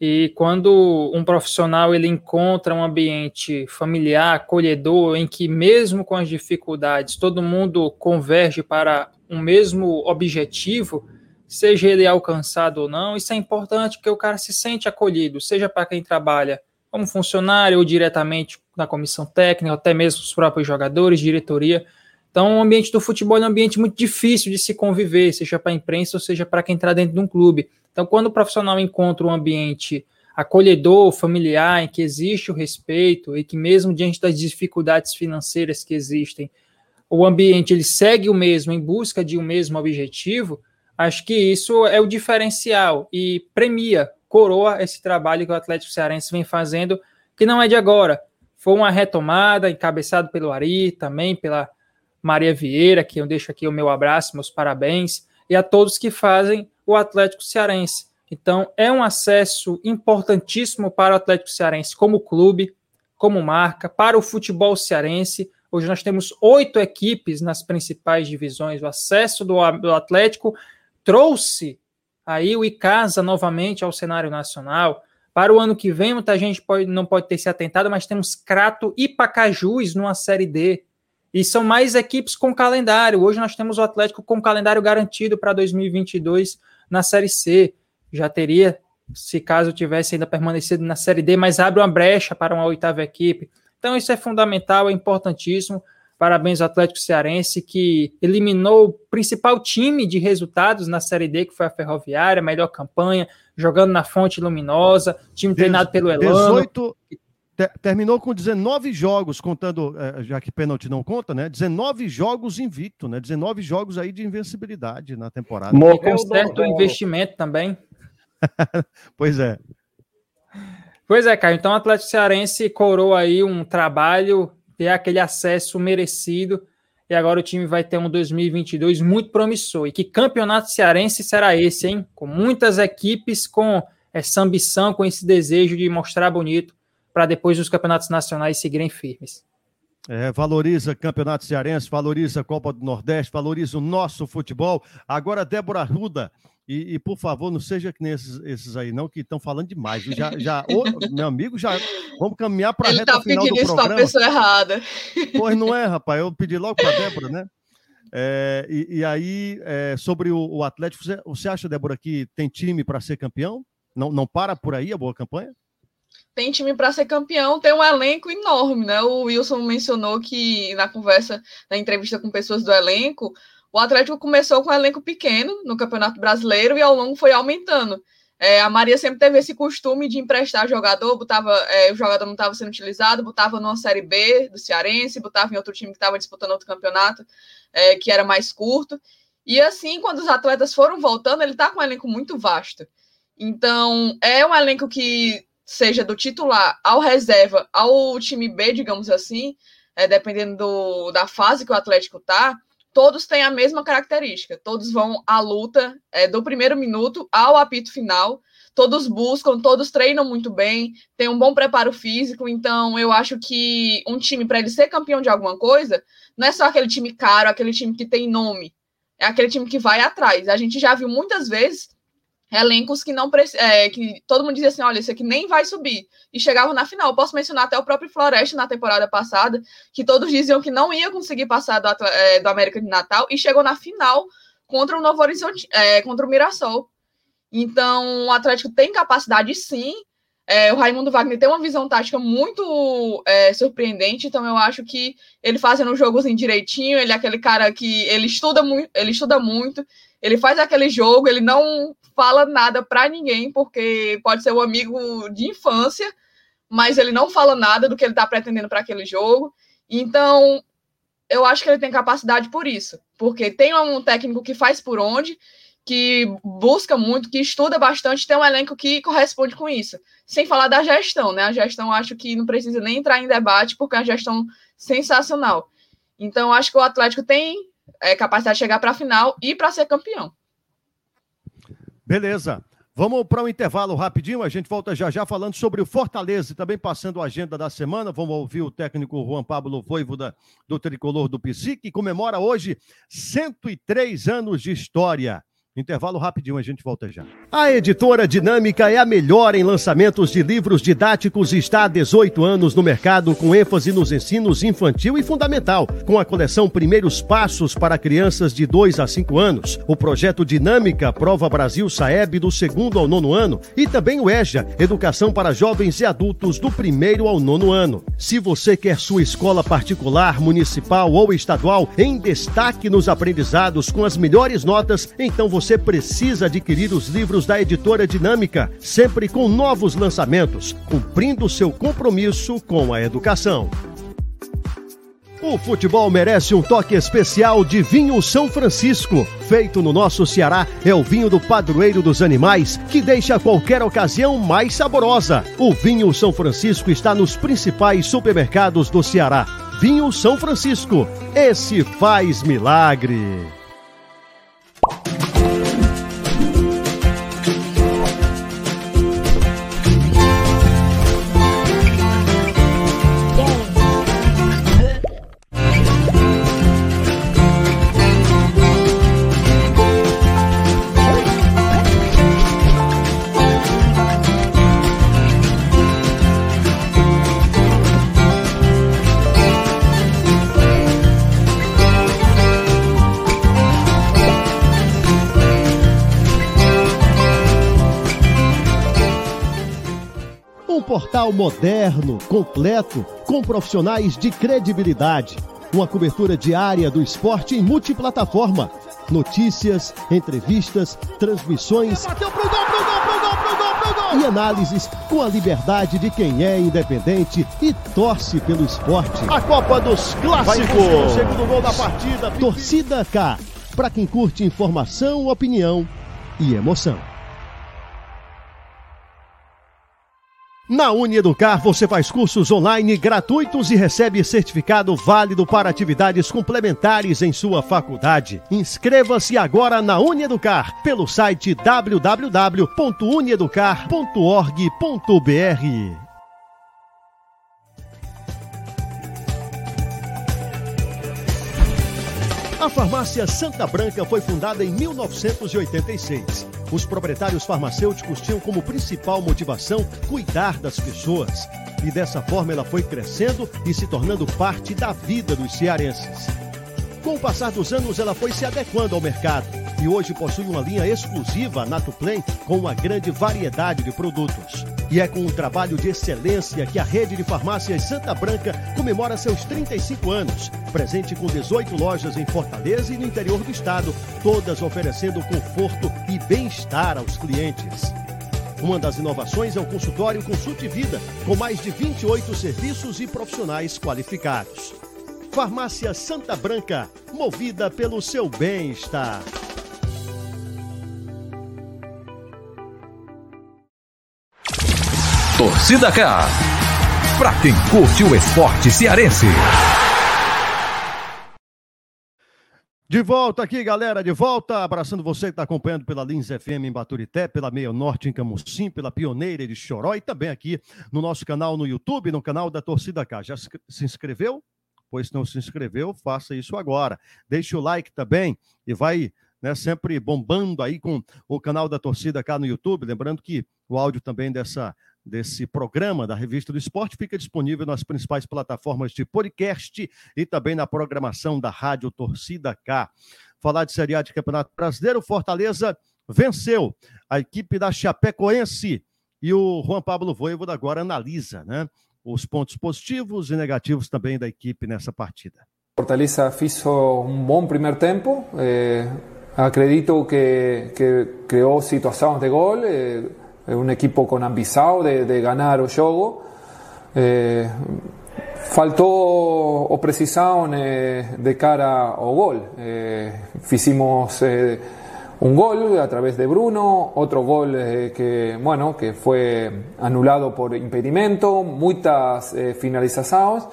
E quando um profissional ele encontra um ambiente familiar, acolhedor, em que mesmo com as dificuldades todo mundo converge para um mesmo objetivo, seja ele alcançado ou não, isso é importante porque o cara se sente acolhido, seja para quem trabalha como funcionário ou diretamente na comissão técnica, até mesmo os próprios jogadores, diretoria. Então, o ambiente do futebol é um ambiente muito difícil de se conviver, seja para a imprensa ou seja para quem está dentro de um clube. Então, quando o profissional encontra um ambiente acolhedor, familiar, em que existe o respeito e que mesmo diante das dificuldades financeiras que existem, o ambiente ele segue o mesmo em busca de um mesmo objetivo, Acho que isso é o diferencial e premia, coroa esse trabalho que o Atlético Cearense vem fazendo, que não é de agora. Foi uma retomada, encabeçado pelo Ari, também pela Maria Vieira, que eu deixo aqui o meu abraço, meus parabéns, e a todos que fazem o Atlético Cearense. Então, é um acesso importantíssimo para o Atlético Cearense como clube, como marca, para o futebol cearense. Hoje nós temos oito equipes nas principais divisões. O acesso do Atlético trouxe aí o Icasa novamente ao cenário nacional. Para o ano que vem, muita gente pode, não pode ter se atentado, mas temos Crato e Pacajus numa Série D. E são mais equipes com calendário. Hoje nós temos o Atlético com calendário garantido para 2022 na Série C. Já teria, se caso tivesse ainda permanecido na Série D, mas abre uma brecha para uma oitava equipe. Então isso é fundamental, é importantíssimo. Parabéns ao Atlético Cearense, que eliminou o principal time de resultados na Série D, que foi a Ferroviária, melhor campanha, jogando na Fonte Luminosa, time treinado pelo Elano. 18, terminou com 19 jogos, contando, é, já que pênalti não conta, né? 19 jogos invicto, né? 19 jogos aí de invencibilidade na temporada. E com certo investimento também. pois é. Pois é, Caio. Então o Atlético Cearense coroou aí um trabalho ter aquele acesso merecido. E agora o time vai ter um 2022 muito promissor. E que campeonato cearense será esse, hein? Com muitas equipes com essa ambição, com esse desejo de mostrar bonito para depois os campeonatos nacionais seguirem firmes. É, valoriza Campeonato Cearense, valoriza a Copa do Nordeste, valoriza o nosso futebol. Agora, Débora Ruda, e, e, por favor, não seja que nem esses, esses aí, não, que estão falando demais. Já, já, ô, meu amigo, já vamos caminhar para a reta tá final do programa. Ele está pedindo isso para a pessoa errada. Pois não é, rapaz. Eu pedi logo para a Débora, né? É, e, e, aí, é, sobre o, o Atlético, você, você, acha, Débora, que tem time para ser campeão? Não, não para por aí a boa campanha? Tem time para ser campeão, tem um elenco enorme, né? O Wilson mencionou que na conversa, na entrevista com pessoas do elenco, o Atlético começou com um elenco pequeno no Campeonato Brasileiro e ao longo foi aumentando. É, a Maria sempre teve esse costume de emprestar jogador, botava, é, o jogador não estava sendo utilizado, botava numa Série B do Cearense, botava em outro time que estava disputando outro campeonato, é, que era mais curto. E assim, quando os atletas foram voltando, ele está com um elenco muito vasto. Então, é um elenco que seja do titular ao reserva, ao time B, digamos assim, é, dependendo do, da fase que o Atlético está, todos têm a mesma característica. Todos vão à luta é, do primeiro minuto ao apito final. Todos buscam, todos treinam muito bem, têm um bom preparo físico. Então, eu acho que um time, para ele ser campeão de alguma coisa, não é só aquele time caro, aquele time que tem nome. É aquele time que vai atrás. A gente já viu muitas vezes elencos que não é, que todo mundo dizia assim, olha, esse aqui nem vai subir e chegavam na final. posso mencionar até o próprio Floresta na temporada passada, que todos diziam que não ia conseguir passar do, é, do América de Natal e chegou na final contra o Novo Horizonte, é, contra o Mirassol. Então, o Atlético tem capacidade sim. É, o Raimundo Wagner tem uma visão tática muito é, surpreendente, então eu acho que ele fazendo o jogo assim, direitinho, ele é aquele cara que ele estuda muito, ele estuda muito, ele faz aquele jogo, ele não fala nada para ninguém, porque pode ser um amigo de infância, mas ele não fala nada do que ele está pretendendo para aquele jogo. Então, eu acho que ele tem capacidade por isso, porque tem um técnico que faz por onde, que busca muito, que estuda bastante, tem um elenco que corresponde com isso. Sem falar da gestão, né? A gestão acho que não precisa nem entrar em debate, porque é uma gestão sensacional. Então, acho que o Atlético tem é, capacidade de chegar para a final e para ser campeão. Beleza. Vamos para um intervalo rapidinho, a gente volta já já falando sobre o Fortaleza e também passando a agenda da semana. Vamos ouvir o técnico Juan Pablo Voivoda do Tricolor do Psique, que comemora hoje 103 anos de história. Intervalo rapidinho, a gente volta já. A editora Dinâmica é a melhor em lançamentos de livros didáticos e está há 18 anos no mercado com ênfase nos ensinos infantil e fundamental, com a coleção Primeiros Passos para crianças de 2 a 5 anos, o projeto Dinâmica Prova Brasil Saeb do segundo ao nono ano e também o EJA, Educação para Jovens e Adultos do primeiro ao nono ano. Se você quer sua escola particular, municipal ou estadual em destaque nos aprendizados com as melhores notas, então você você precisa adquirir os livros da editora Dinâmica, sempre com novos lançamentos, cumprindo seu compromisso com a educação. O futebol merece um toque especial de vinho São Francisco. Feito no nosso Ceará, é o vinho do padroeiro dos animais que deixa qualquer ocasião mais saborosa. O vinho São Francisco está nos principais supermercados do Ceará. Vinho São Francisco. Esse faz milagre. Moderno, completo, com profissionais de credibilidade. Uma cobertura diária do esporte em multiplataforma. Notícias, entrevistas, transmissões. Bateu pro gol, pro gol, pro gol, pro gol, pro gol. E análises com a liberdade de quem é independente e torce pelo esporte. A Copa dos Clássicos. Segundo gol da partida. Torcida K. Para quem curte informação, opinião e emoção. Na Unieducar você faz cursos online gratuitos e recebe certificado válido para atividades complementares em sua faculdade. Inscreva-se agora na Unieducar pelo site www.unieducar.org.br. A farmácia Santa Branca foi fundada em 1986. Os proprietários farmacêuticos tinham como principal motivação cuidar das pessoas. E dessa forma ela foi crescendo e se tornando parte da vida dos cearenses. Com o passar dos anos, ela foi se adequando ao mercado e hoje possui uma linha exclusiva Natuplen com uma grande variedade de produtos. E é com um trabalho de excelência que a rede de farmácias Santa Branca comemora seus 35 anos, presente com 18 lojas em Fortaleza e no interior do estado, todas oferecendo conforto e bem-estar aos clientes. Uma das inovações é o consultório Consulte Vida, com mais de 28 serviços e profissionais qualificados. Farmácia Santa Branca, movida pelo seu bem-estar. Torcida K. Pra quem curte o esporte cearense. De volta aqui, galera, de volta, abraçando você que está acompanhando pela Lins FM em Baturité, pela Meia Norte em Camusim, pela Pioneira de Choró e também aqui no nosso canal no YouTube, no canal da Torcida K. Já se inscreveu? Pois não se inscreveu, faça isso agora. Deixe o like também e vai né, sempre bombando aí com o canal da Torcida K no YouTube. Lembrando que o áudio também dessa desse programa da Revista do Esporte fica disponível nas principais plataformas de podcast e também na programação da Rádio Torcida K. Falar de Série A de Campeonato Brasileiro, Fortaleza venceu a equipe da Chapecoense E o Juan Pablo Voivoda agora analisa né, os pontos positivos e negativos também da equipe nessa partida. Fortaleza hizo un buen primer tempo. Eh, acredito que, que, creó situaciones de gol. Eh, un equipo con ambición de, ganar o juego. Eh, faltou o precisão de cara ao gol. Eh, eh, un gol a través de Bruno, otro gol eh, que, bueno, que fue anulado por impedimento, muchas eh, finalizaciones.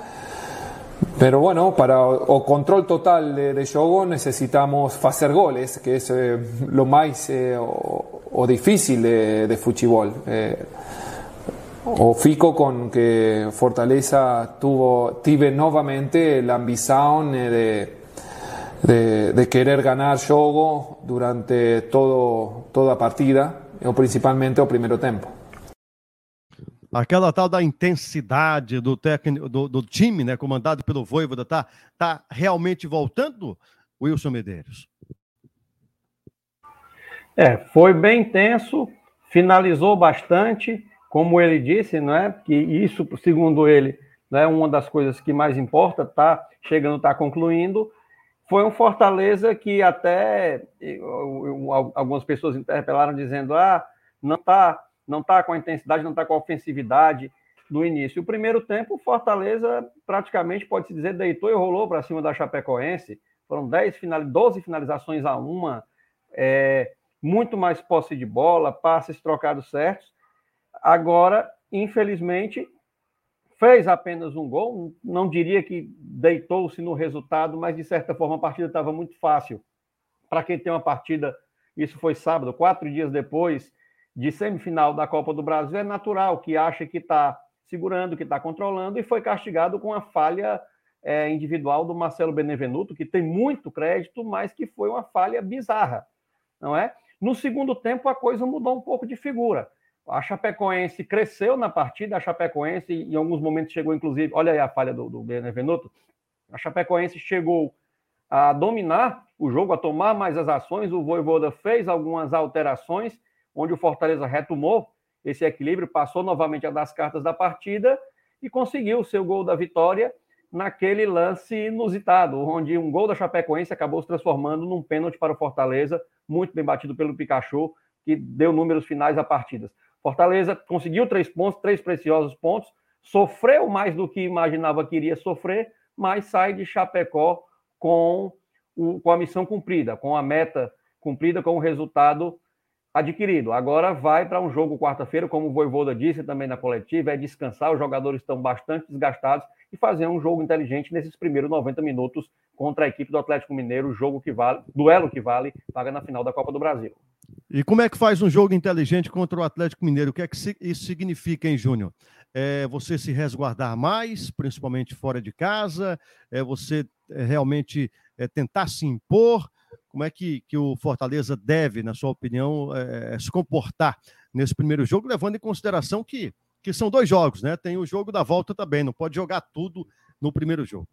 Pero bueno, para o control total de, de necesitamos hacer goles, que es eh, lo más eh, o, o, difícil de, de fútbol. Eh, o fico con que Fortaleza tuvo, tive novamente la ambición de, de, de querer ganar jogo durante todo, toda partida, ou principalmente o primeiro tempo. Aquela tal da intensidade do técnico do, do time, né, comandado pelo Voivoda, tá, tá realmente voltando, Wilson Medeiros? É, foi bem intenso, finalizou bastante, como ele disse, não é? Que isso, segundo ele, não é uma das coisas que mais importa, tá chegando, tá concluindo. Foi um Fortaleza que até algumas pessoas interpelaram dizendo: ah, não tá não está com a intensidade, não está com a ofensividade do início. O primeiro tempo, o Fortaleza praticamente, pode-se dizer, deitou e rolou para cima da Chapecoense. Foram 10 final, 12 finalizações a uma, é, muito mais posse de bola, passes trocados certos. Agora, infelizmente, fez apenas um gol. Não diria que deitou-se no resultado, mas de certa forma a partida estava muito fácil. Para quem tem uma partida, isso foi sábado, quatro dias depois, de semifinal da Copa do Brasil, é natural que acha que está segurando, que está controlando, e foi castigado com a falha é, individual do Marcelo Benevenuto, que tem muito crédito, mas que foi uma falha bizarra, não é? No segundo tempo, a coisa mudou um pouco de figura. A Chapecoense cresceu na partida, a Chapecoense, em alguns momentos, chegou, inclusive, olha aí a falha do, do Benevenuto, a Chapecoense chegou a dominar o jogo, a tomar mais as ações, o Voivoda fez algumas alterações, onde o Fortaleza retomou esse equilíbrio, passou novamente a das cartas da partida e conseguiu o seu gol da vitória naquele lance inusitado, onde um gol da Chapecoense acabou se transformando num pênalti para o Fortaleza, muito bem batido pelo Pikachu, que deu números finais à partida. Fortaleza conseguiu três pontos, três preciosos pontos, sofreu mais do que imaginava que iria sofrer, mas sai de Chapecó com, o, com a missão cumprida, com a meta cumprida, com o resultado adquirido. Agora vai para um jogo quarta-feira, como o Voivoda disse também na coletiva, é descansar, os jogadores estão bastante desgastados e fazer um jogo inteligente nesses primeiros 90 minutos contra a equipe do Atlético Mineiro, jogo que vale, duelo que vale, paga na final da Copa do Brasil. E como é que faz um jogo inteligente contra o Atlético Mineiro? O que é que isso significa, hein, Júnior? É você se resguardar mais, principalmente fora de casa, é você é, realmente é, tentar se impor, como é que, que o Fortaleza deve, na sua opinião, é, se comportar nesse primeiro jogo, levando em consideração que, que são dois jogos, né? Tem o jogo da volta também, não pode jogar tudo no primeiro jogo.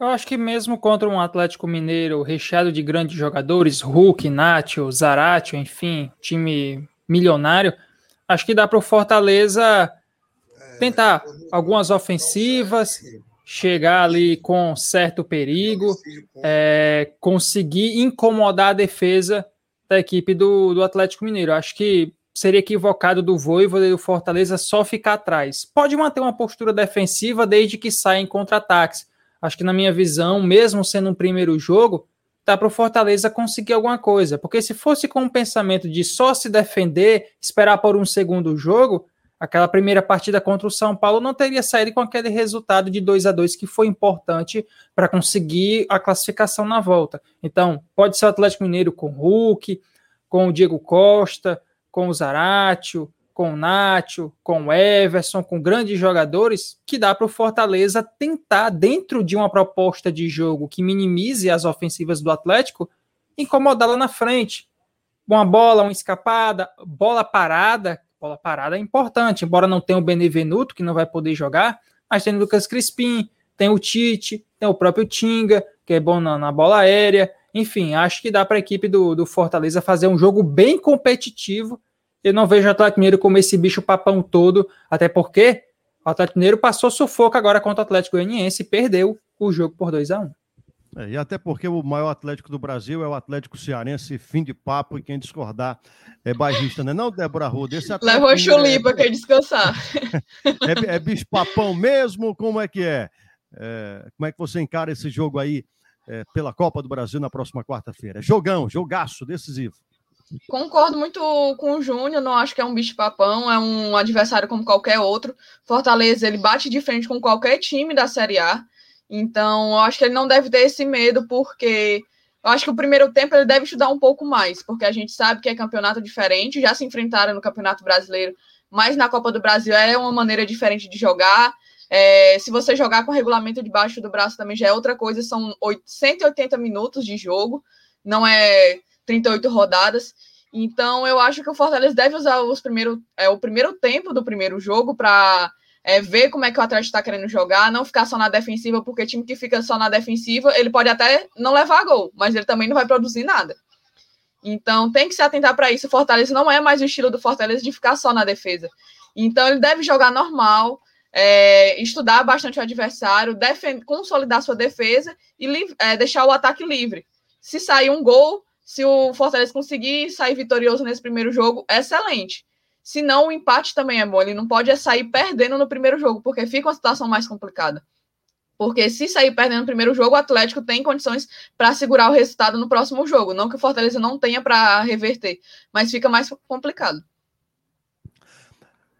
Eu acho que mesmo contra um Atlético Mineiro recheado de grandes jogadores, Hulk, Nacho, Zaratio, enfim, time milionário, acho que dá para o Fortaleza tentar algumas ofensivas, chegar ali com certo perigo, é, conseguir incomodar a defesa da equipe do, do Atlético Mineiro. Acho que seria equivocado do Voivoda e do Fortaleza só ficar atrás. Pode manter uma postura defensiva desde que saia em contra-ataques. Acho que na minha visão, mesmo sendo um primeiro jogo, dá para o Fortaleza conseguir alguma coisa. Porque se fosse com o pensamento de só se defender, esperar por um segundo jogo, aquela primeira partida contra o São Paulo não teria saído com aquele resultado de 2 a 2 que foi importante para conseguir a classificação na volta. Então, pode ser o Atlético Mineiro com o Hulk, com o Diego Costa, com o Zaratio, com o Nacho, com o Everson, com grandes jogadores, que dá para o Fortaleza tentar, dentro de uma proposta de jogo que minimize as ofensivas do Atlético, incomodá-la na frente. Uma bola, uma escapada, bola parada, bola parada é importante, embora não tenha o Benevenuto, que não vai poder jogar, mas tem o Lucas Crispim, tem o Tite, tem o próprio Tinga, que é bom na, na bola aérea. Enfim, acho que dá para a equipe do, do Fortaleza fazer um jogo bem competitivo eu não vejo o Atlético Mineiro como esse bicho papão todo, até porque o Atlético Mineiro passou sufoco agora contra o Atlético Goianiense e perdeu o jogo por 2 a 1 um. É, e até porque o maior Atlético do Brasil é o Atlético Cearense, fim de papo, e quem discordar é bairrista, né? Não, Débora Ruda? Esse Levou chulipa, é... quer descansar. é, é bicho papão mesmo? Como é que é? é? Como é que você encara esse jogo aí é, pela Copa do Brasil na próxima quarta-feira? Jogão, jogaço, decisivo. Concordo muito com o Júnior, não acho que é um bicho-papão, é um adversário como qualquer outro. Fortaleza, ele bate de frente com qualquer time da Série A, então eu acho que ele não deve ter esse medo, porque eu acho que o primeiro tempo ele deve estudar um pouco mais, porque a gente sabe que é campeonato diferente, já se enfrentaram no Campeonato Brasileiro, mas na Copa do Brasil é uma maneira diferente de jogar. É, se você jogar com regulamento debaixo do braço também já é outra coisa, são 180 minutos de jogo, não é 38 rodadas. Então, eu acho que o Fortaleza deve usar os primeiro, é, o primeiro tempo do primeiro jogo para é, ver como é que o Atlético está querendo jogar, não ficar só na defensiva, porque time que fica só na defensiva, ele pode até não levar gol, mas ele também não vai produzir nada. Então, tem que se atentar para isso. O Fortaleza não é mais o estilo do Fortaleza de ficar só na defesa. Então, ele deve jogar normal, é, estudar bastante o adversário, defend, consolidar sua defesa e é, deixar o ataque livre. Se sair um gol, se o Fortaleza conseguir sair vitorioso nesse primeiro jogo, excelente. Se não, o empate também é bom. Ele não pode sair perdendo no primeiro jogo, porque fica uma situação mais complicada. Porque se sair perdendo no primeiro jogo, o Atlético tem condições para segurar o resultado no próximo jogo. Não que o Fortaleza não tenha para reverter, mas fica mais complicado.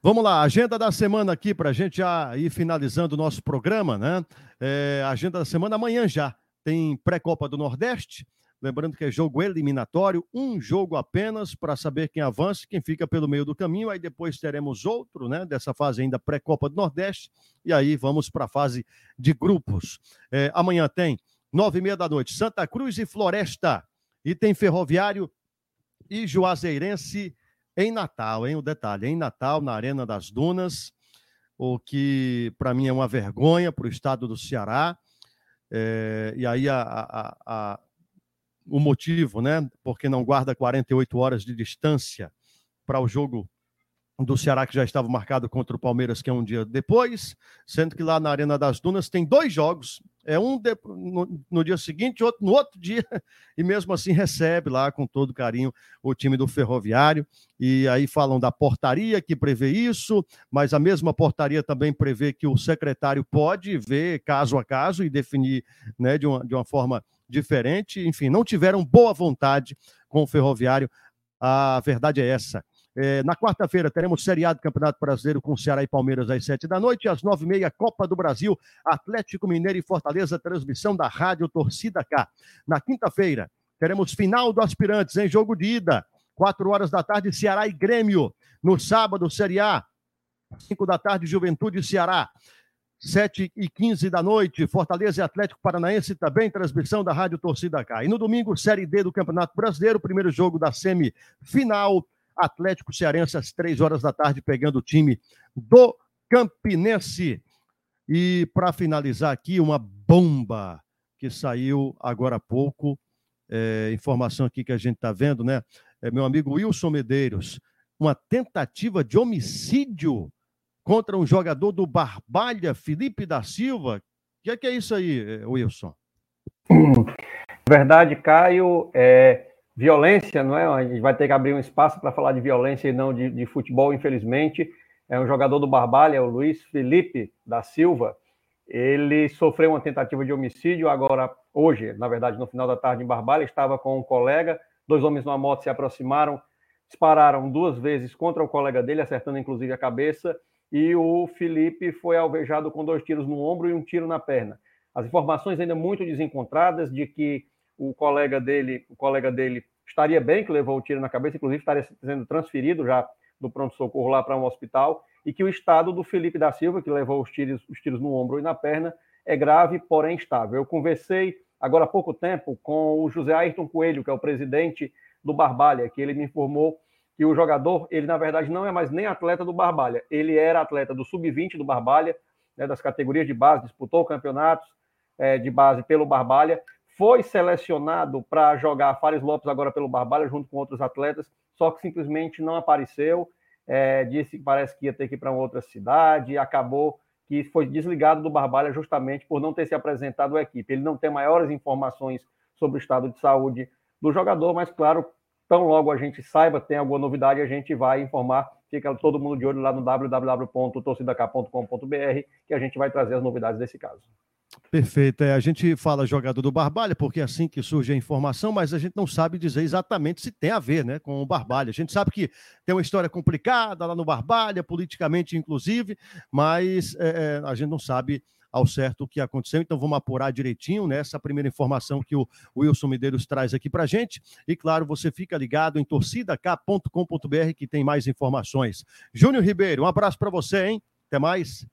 Vamos lá, agenda da semana aqui para a gente já ir finalizando o nosso programa, né? É, agenda da semana amanhã já. Tem pré-copa do Nordeste, Lembrando que é jogo eliminatório, um jogo apenas para saber quem avança, quem fica pelo meio do caminho. Aí depois teremos outro, né? Dessa fase ainda pré-Copa do Nordeste. E aí vamos para a fase de grupos. É, amanhã tem nove e meia da noite, Santa Cruz e Floresta. E tem Ferroviário e Juazeirense em Natal, hein? O detalhe, em Natal, na Arena das Dunas, o que para mim é uma vergonha para o estado do Ceará. É, e aí a, a, a, o motivo, né? Porque não guarda 48 horas de distância para o jogo do Ceará que já estava marcado contra o Palmeiras, que é um dia depois, sendo que lá na Arena das Dunas tem dois jogos, é um de, no, no, dia seguinte, outro no outro dia, e mesmo assim recebe lá com todo carinho o time do Ferroviário. E aí falam da portaria que prevê isso, mas a mesma portaria também prevê que o secretário pode ver caso a caso e definir né, de, uma, de uma forma diferente, enfim, não tiveram boa vontade com o Ferroviário. A verdade é essa. É, na quarta-feira teremos Série A do Campeonato Brasileiro com Ceará e Palmeiras às sete da noite, às nove e meia, Copa do Brasil, Atlético Mineiro e Fortaleza, transmissão da Rádio Torcida K. Na quinta-feira teremos final do Aspirantes em jogo de ida, quatro horas da tarde, Ceará e Grêmio. No sábado, Série A, cinco da tarde, Juventude e Ceará. 7 e 15 da noite, Fortaleza e Atlético Paranaense, também transmissão da Rádio Torcida K. E no domingo, Série D do Campeonato Brasileiro, primeiro jogo da semifinal, Atlético Cearense às 3 horas da tarde, pegando o time do Campinense. E para finalizar aqui, uma bomba que saiu agora há pouco, é, informação aqui que a gente está vendo, né? É, meu amigo Wilson Medeiros, uma tentativa de homicídio contra um jogador do Barbalha, Felipe da Silva. O que é, que é isso aí, eh, Wilson? Verdade, Caio, é violência, não é? A gente vai ter que abrir um espaço para falar de violência e não de, de, futebol, infelizmente. É um jogador do Barbalha, o Luiz Felipe da Silva. Ele sofreu uma tentativa de homicídio agora, hoje, na verdade, no final da tarde em Barbalha, estava com um colega, dois homens numa moto se aproximaram, dispararam duas vezes contra o colega dele, acertando inclusive a cabeça, e o Felipe foi alvejado com dois tiros no ombro e um tiro na perna. As informações ainda muito desencontradas de que o colega dele, o colega dele estaria bem, que levou o tiro na cabeça, inclusive estaria sendo transferido já do pronto-socorro lá para um hospital, e que o estado do Felipe da Silva, que levou os tiros, os tiros no ombro e na perna, é grave, porém estável. Eu conversei agora há pouco tempo com o José Ayrton Coelho, que é o presidente do Barbalha, que ele me informou que o jogador, ele na verdade não é mais nem atleta do Barbalha, ele era atleta do sub-20 do Barbalha, né, das categorias de base, disputou campeonatos é, de base pelo Barbalha, foi selecionado para jogar Fares Lopes agora pelo Barbalha, junto com outros atletas, só que simplesmente não apareceu. É, disse que parece que ia ter que ir para outra cidade, acabou que foi desligado do Barbalha justamente por não ter se apresentado à equipe. Ele não tem maiores informações sobre o estado de saúde do jogador, mas claro, tão logo a gente saiba, tem alguma novidade, a gente vai informar. Fica todo mundo de olho lá no www.torcidak.com.br que a gente vai trazer as novidades desse caso. Perfeito. É, a gente fala jogador do Barbalha, porque é assim que surge a informação, mas a gente não sabe dizer exatamente se tem a ver né, com o Barbalha. A gente sabe que tem uma história complicada lá no Barbalha, politicamente inclusive, mas é, é a gente não sabe ao certo o que aconteceu, então vamos apurar direitinho nessa né, primeira informação que o Wilson Medeiros traz aqui para gente. E claro, você fica ligado em torcidak.com.br que tem mais informações. Júnior Ribeiro, um abraço para você, hein? Até mais.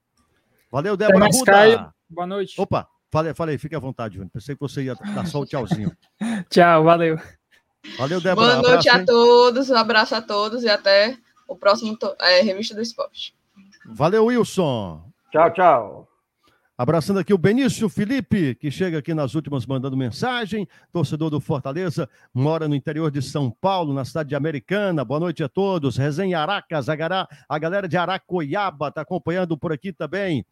Valeu, Débora Caio. Boa noite. Opa, falei, falei, fique à vontade, Júnior. Pensei que você ia dar só o tchauzinho. Tchau, valeu. Valeu, Débora. Boa noite abraço, a todos, um abraço a todos e até o próximo é, Revista do Esporte. Valeu, Wilson. Tchau, tchau. Abraçando aqui o Benício Felipe, que chega aqui nas últimas mandando mensagem. Torcedor do Fortaleza, mora no interior de São Paulo, na cidade de Americana. Boa noite a todos. Resenha Aracas, a galera de Aracoiaba está acompanhando por aqui também.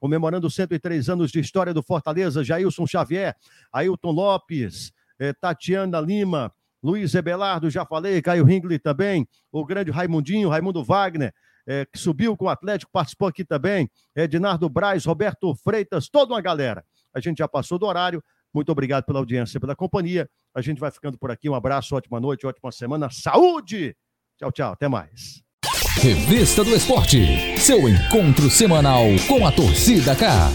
Comemorando 103 anos de história do Fortaleza, Jailson Xavier, Ailton Lopes, eh, Tatiana Lima, Luiz Ebelardo, já falei, Caio Ringley também, o grande Raimundinho, Raimundo Wagner, é, que subiu com o Atlético, participou aqui também, Ednardo Braz, Roberto Freitas, toda uma galera. A gente já passou do horário. Muito obrigado pela audiência, pela companhia. A gente vai ficando por aqui. Um abraço, ótima noite, ótima semana. Saúde! Tchau, tchau. Até mais. Revista do Esporte. Seu encontro semanal com a torcida cá.